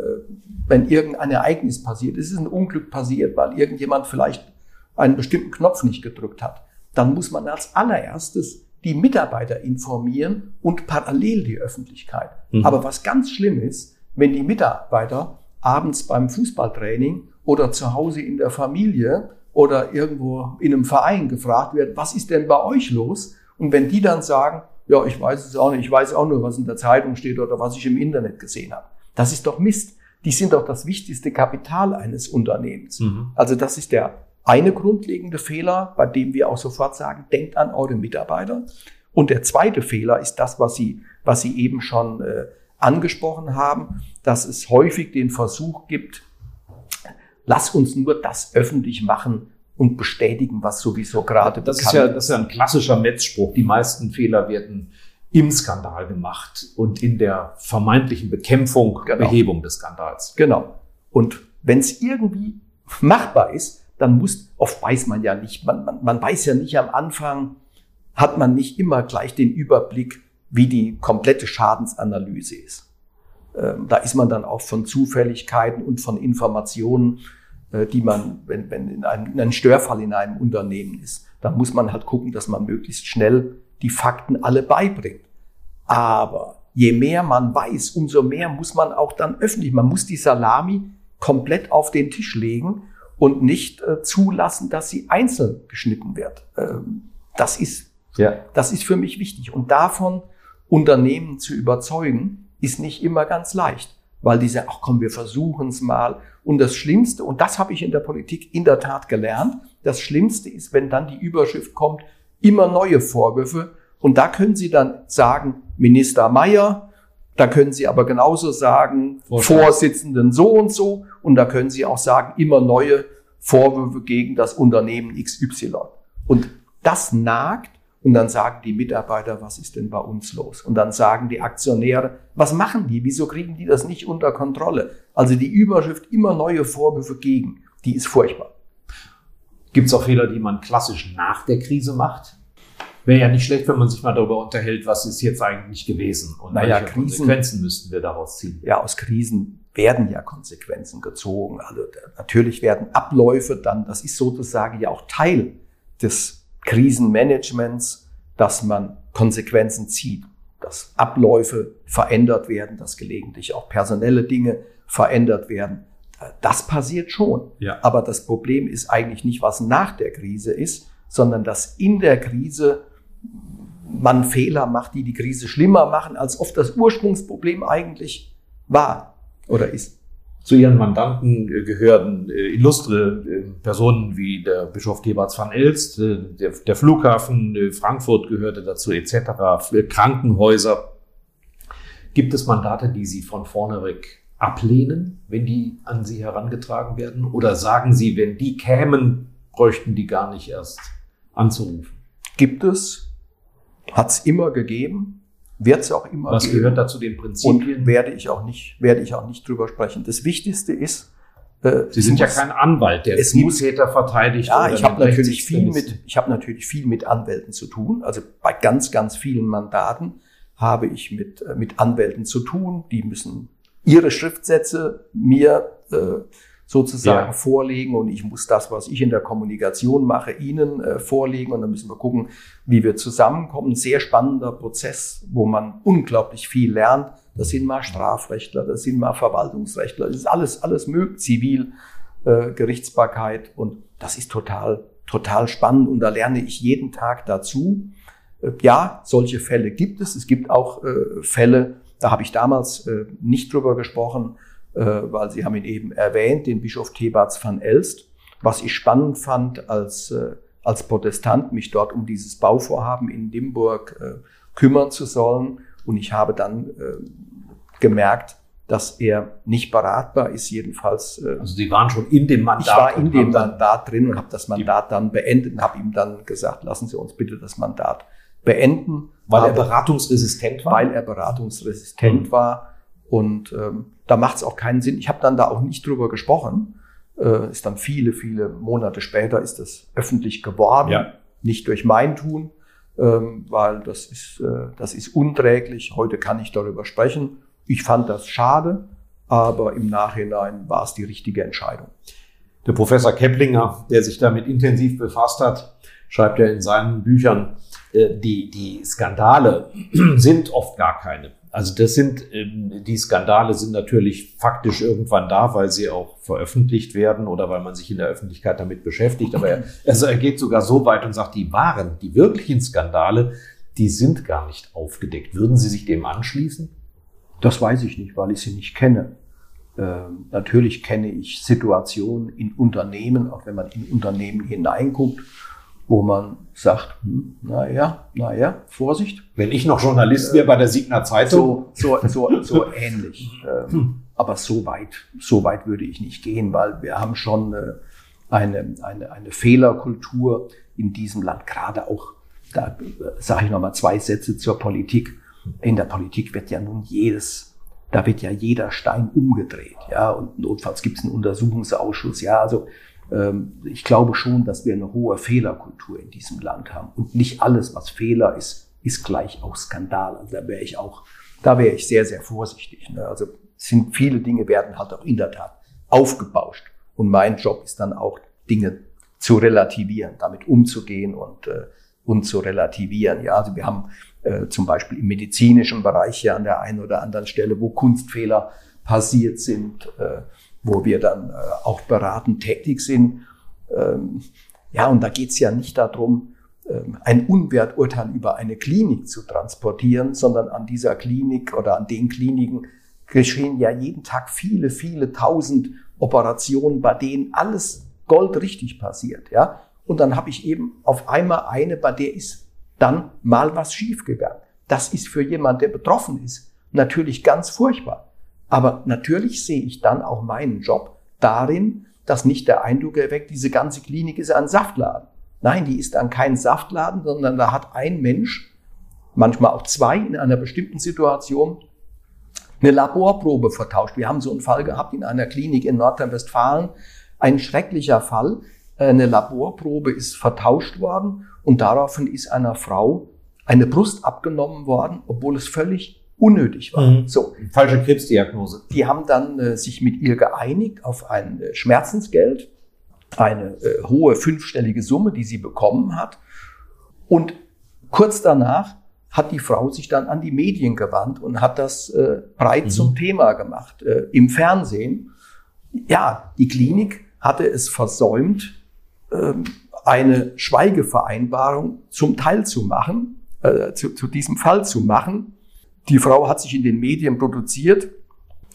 wenn irgendein Ereignis passiert, es ist ein Unglück passiert, weil irgendjemand vielleicht einen bestimmten Knopf nicht gedrückt hat, dann muss man als allererstes die Mitarbeiter informieren und parallel die Öffentlichkeit. Mhm. Aber was ganz schlimm ist, wenn die Mitarbeiter abends beim Fußballtraining oder zu Hause in der Familie oder irgendwo in einem Verein gefragt wird, was ist denn bei euch los? Und wenn die dann sagen, ja, ich weiß es auch nicht, ich weiß auch nur, was in der Zeitung steht oder was ich im Internet gesehen habe. Das ist doch Mist. Die sind doch das wichtigste Kapital eines Unternehmens. Mhm. Also das ist der eine grundlegende Fehler, bei dem wir auch sofort sagen, denkt an eure Mitarbeiter. Und der zweite Fehler ist das, was Sie, was Sie eben schon äh, angesprochen haben, dass es häufig den Versuch gibt, lass uns nur das öffentlich machen und bestätigen, was sowieso gerade das ist ja, Das ist ja ein klassischer Netzspruch. Die meisten Fehler werden im Skandal gemacht und in der vermeintlichen Bekämpfung, genau. Behebung des Skandals. Genau. Und wenn es irgendwie machbar ist, dann muss, oft weiß man ja nicht, man, man, man weiß ja nicht am Anfang, hat man nicht immer gleich den Überblick, wie die komplette Schadensanalyse ist. Ähm, da ist man dann auch von Zufälligkeiten und von Informationen, die man, wenn, wenn in einem, in einem Störfall in einem Unternehmen ist, dann muss man halt gucken, dass man möglichst schnell die Fakten alle beibringt. Aber je mehr man weiß, umso mehr muss man auch dann öffentlich, man muss die Salami komplett auf den Tisch legen und nicht äh, zulassen, dass sie einzeln geschnitten wird. Ähm, das ist, ja. das ist für mich wichtig. Und davon Unternehmen zu überzeugen, ist nicht immer ganz leicht, weil die sagen, ach komm, wir versuchen es mal. Und das Schlimmste, und das habe ich in der Politik in der Tat gelernt, das Schlimmste ist, wenn dann die Überschrift kommt, immer neue Vorwürfe. Und da können Sie dann sagen, Minister Mayer, da können Sie aber genauso sagen, Vorstand. Vorsitzenden so und so. Und da können Sie auch sagen, immer neue Vorwürfe gegen das Unternehmen XY. Und das nagt. Und dann sagen die Mitarbeiter, was ist denn bei uns los? Und dann sagen die Aktionäre, was machen die? Wieso kriegen die das nicht unter Kontrolle? Also die Überschrift immer neue Vorwürfe gegen, die ist furchtbar. Gibt es auch Fehler, die man klassisch nach der Krise macht? wäre ja nicht schlecht, wenn man sich mal darüber unterhält, was ist jetzt eigentlich gewesen und naja, welche Krisen, Konsequenzen müssten wir daraus ziehen. Ja, aus Krisen werden ja Konsequenzen gezogen. Also natürlich werden Abläufe dann, das ist sozusagen ja auch Teil des Krisenmanagements, dass man Konsequenzen zieht, dass Abläufe verändert werden, dass gelegentlich auch personelle Dinge verändert werden. Das passiert schon. Ja. Aber das Problem ist eigentlich nicht, was nach der Krise ist, sondern dass in der Krise man Fehler macht, die die Krise schlimmer machen, als oft das Ursprungsproblem eigentlich war oder ist. Zu Ihren Mandanten gehören äh, illustre äh, Personen wie der Bischof Geberts van Elst, äh, der, der, Flughafen äh, Frankfurt gehörte dazu etc., Krankenhäuser. Gibt es Mandate, die Sie von vorneweg ablehnen, wenn die an Sie herangetragen werden? Oder sagen Sie, wenn die kämen, bräuchten die gar nicht erst anzurufen? Gibt es, hat es immer gegeben, wird es auch immer Was geben. gehört dazu den Prinzipien? Und werde ich auch nicht, werde ich auch nicht drüber sprechen. Das Wichtigste ist, äh, Sie sind ja kein Anwalt, der es Täter verteidigt. Ja, ich habe natürlich viel mit, ich habe natürlich viel mit Anwälten zu tun. Also bei ganz, ganz vielen Mandaten habe ich mit äh, mit Anwälten zu tun. Die müssen ihre Schriftsätze mir äh, sozusagen ja. vorlegen und ich muss das, was ich in der Kommunikation mache, Ihnen äh, vorlegen und dann müssen wir gucken, wie wir zusammenkommen. Sehr spannender Prozess, wo man unglaublich viel lernt. Das sind mal Strafrechtler, das sind mal Verwaltungsrechtler, das ist alles, alles möglich, Zivil, äh, Gerichtsbarkeit und das ist total, total spannend und da lerne ich jeden Tag dazu. Äh, ja, solche Fälle gibt es. Es gibt auch äh, Fälle, da habe ich damals äh, nicht drüber gesprochen, weil Sie haben ihn eben erwähnt, den Bischof Thebats van Elst. Was ich spannend fand als, äh, als Protestant, mich dort um dieses Bauvorhaben in Limburg äh, kümmern zu sollen. Und ich habe dann gemerkt, dass er nicht beratbar ist, jedenfalls. Also Sie waren schon in dem Mandat. Ich war in dem Mandat drin und habe das Mandat dann beendet und habe ihm dann gesagt, lassen Sie uns bitte das Mandat beenden. Weil er beratungsresistent war? Weil er beratungsresistent mhm. war. Und ähm, da macht es auch keinen Sinn. Ich habe dann da auch nicht drüber gesprochen. Äh, ist dann viele, viele Monate später ist das öffentlich geworden. Ja. Nicht durch mein Tun, ähm, weil das ist, äh, das ist unträglich. Heute kann ich darüber sprechen. Ich fand das schade, aber im Nachhinein war es die richtige Entscheidung. Der Professor Keplinger, der sich damit intensiv befasst hat, schreibt ja in seinen Büchern, äh, die, die Skandale sind oft gar keine. Also das sind, ähm, die Skandale sind natürlich faktisch irgendwann da, weil sie auch veröffentlicht werden oder weil man sich in der Öffentlichkeit damit beschäftigt. Aber er, also er geht sogar so weit und sagt, die wahren, die wirklichen Skandale, die sind gar nicht aufgedeckt. Würden Sie sich dem anschließen? Das weiß ich nicht, weil ich sie nicht kenne. Ähm, natürlich kenne ich Situationen in Unternehmen, auch wenn man in Unternehmen hineinguckt, wo man sagt, hm, naja, naja, Vorsicht. Wenn ich noch Journalist wäre bei der Signer Zeitung. So, so, so, so ähnlich. Ähm, aber so weit, so weit würde ich nicht gehen, weil wir haben schon äh, eine, eine, eine Fehlerkultur in diesem Land, gerade auch, da äh, sage ich nochmal zwei Sätze zur Politik. In der Politik wird ja nun jedes, da wird ja jeder Stein umgedreht, ja, und notfalls gibt es einen Untersuchungsausschuss, ja, also ich glaube schon, dass wir eine hohe Fehlerkultur in diesem Land haben. Und nicht alles, was Fehler ist, ist gleich auch Skandal. Also da wäre ich auch, da wäre ich sehr, sehr vorsichtig. Ne? Also sind viele Dinge werden halt auch in der Tat aufgebauscht. Und mein Job ist dann auch, Dinge zu relativieren, damit umzugehen und, äh, und zu relativieren. Ja, also wir haben äh, zum Beispiel im medizinischen Bereich ja an der einen oder anderen Stelle, wo Kunstfehler passiert sind, äh, wo wir dann äh, auch beratend tätig sind. Ähm, ja, und da geht es ja nicht darum, ähm, ein Unwerturteil über eine Klinik zu transportieren, sondern an dieser Klinik oder an den Kliniken geschehen ja jeden Tag viele, viele tausend Operationen, bei denen alles goldrichtig passiert. Ja? Und dann habe ich eben auf einmal eine, bei der ist dann mal was schiefgegangen. Das ist für jemand, der betroffen ist, natürlich ganz furchtbar. Aber natürlich sehe ich dann auch meinen Job darin, dass nicht der Eindruck erweckt, diese ganze Klinik ist ein Saftladen. Nein, die ist dann kein Saftladen, sondern da hat ein Mensch, manchmal auch zwei in einer bestimmten Situation, eine Laborprobe vertauscht. Wir haben so einen Fall gehabt in einer Klinik in Nordrhein-Westfalen, ein schrecklicher Fall. Eine Laborprobe ist vertauscht worden und daraufhin ist einer Frau eine Brust abgenommen worden, obwohl es völlig unnötig war. Mhm. So. Falsche Krebsdiagnose. Die haben dann äh, sich mit ihr geeinigt auf ein äh, Schmerzensgeld, eine äh, hohe fünfstellige Summe, die sie bekommen hat. Und kurz danach hat die Frau sich dann an die Medien gewandt und hat das äh, breit mhm. zum Thema gemacht äh, im Fernsehen. Ja, die Klinik hatte es versäumt, äh, eine Schweigevereinbarung zum Teil zu machen, äh, zu, zu diesem Fall zu machen. Die Frau hat sich in den Medien produziert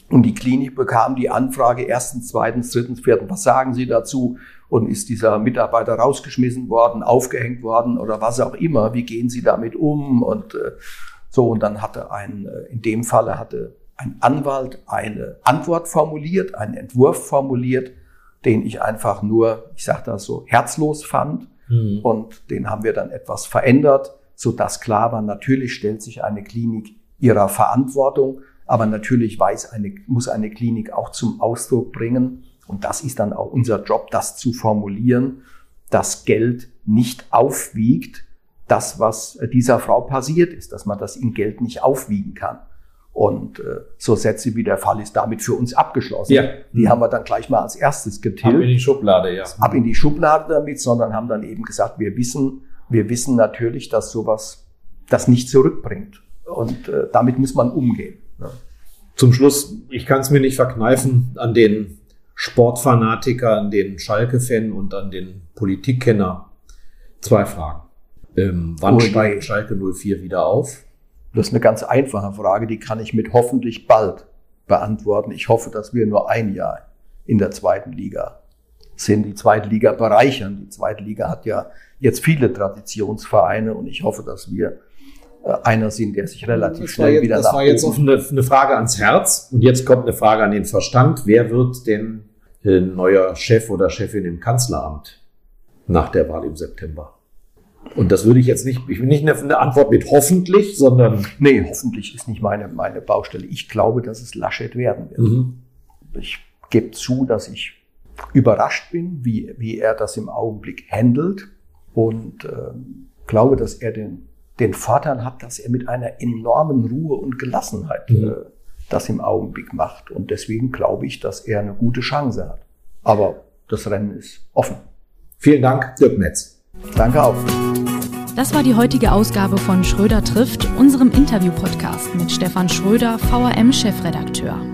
und die Klinik bekam die Anfrage erstens, zweitens, drittens, viertens, was sagen Sie dazu? Und ist dieser Mitarbeiter rausgeschmissen worden, aufgehängt worden oder was auch immer? Wie gehen Sie damit um? Und äh, so, und dann hatte ein, äh, in dem Falle hatte ein Anwalt eine Antwort formuliert, einen Entwurf formuliert, den ich einfach nur, ich sage das so, herzlos fand. Mhm. Und den haben wir dann etwas verändert, so dass klar war, natürlich stellt sich eine Klinik ihrer Verantwortung. Aber natürlich weiß eine, muss eine Klinik auch zum Ausdruck bringen, und das ist dann auch unser Job, das zu formulieren, dass Geld nicht aufwiegt, das, was dieser Frau passiert ist, dass man das in Geld nicht aufwiegen kann. Und äh, so Sätze wie der Fall ist damit für uns abgeschlossen. Ja. Die haben wir dann gleich mal als erstes getilgt. Ab in die Schublade, ja. Ab in die Schublade damit, sondern haben dann eben gesagt, wir wissen, wir wissen natürlich, dass sowas das nicht zurückbringt. Und äh, damit muss man umgehen. Ne? Zum Schluss, ich kann es mir nicht verkneifen, an den Sportfanatiker, an den Schalke-Fan und an den Politikkenner zwei Fragen. Ähm, wann oh, steigt Schalke 04 wieder auf? Das ist eine ganz einfache Frage, die kann ich mit hoffentlich bald beantworten. Ich hoffe, dass wir nur ein Jahr in der zweiten Liga sind, die zweite Liga bereichern. Die zweite Liga hat ja jetzt viele Traditionsvereine und ich hoffe, dass wir einer sind, der sich relativ schnell jetzt, wieder Das war jetzt eine, eine, Frage ans Herz und jetzt kommt eine Frage an den Verstand. Wer wird denn äh, neuer Chef oder Chefin im Kanzleramt nach der Wahl im September? Und das würde ich jetzt nicht, ich will nicht eine, eine Antwort mit hoffentlich, sondern. Nee, hoffentlich ist nicht meine, meine Baustelle. Ich glaube, dass es Laschet werden wird. Mhm. Ich gebe zu, dass ich überrascht bin, wie, wie er das im Augenblick handelt und äh, glaube, dass er den den Vorteil hat, dass er mit einer enormen Ruhe und Gelassenheit mhm. äh, das im Augenblick macht. Und deswegen glaube ich, dass er eine gute Chance hat. Aber das Rennen ist offen. Vielen Dank, Dirk Metz. Danke auch. Das war die heutige Ausgabe von Schröder trifft, unserem Interview-Podcast mit Stefan Schröder, VRM-Chefredakteur.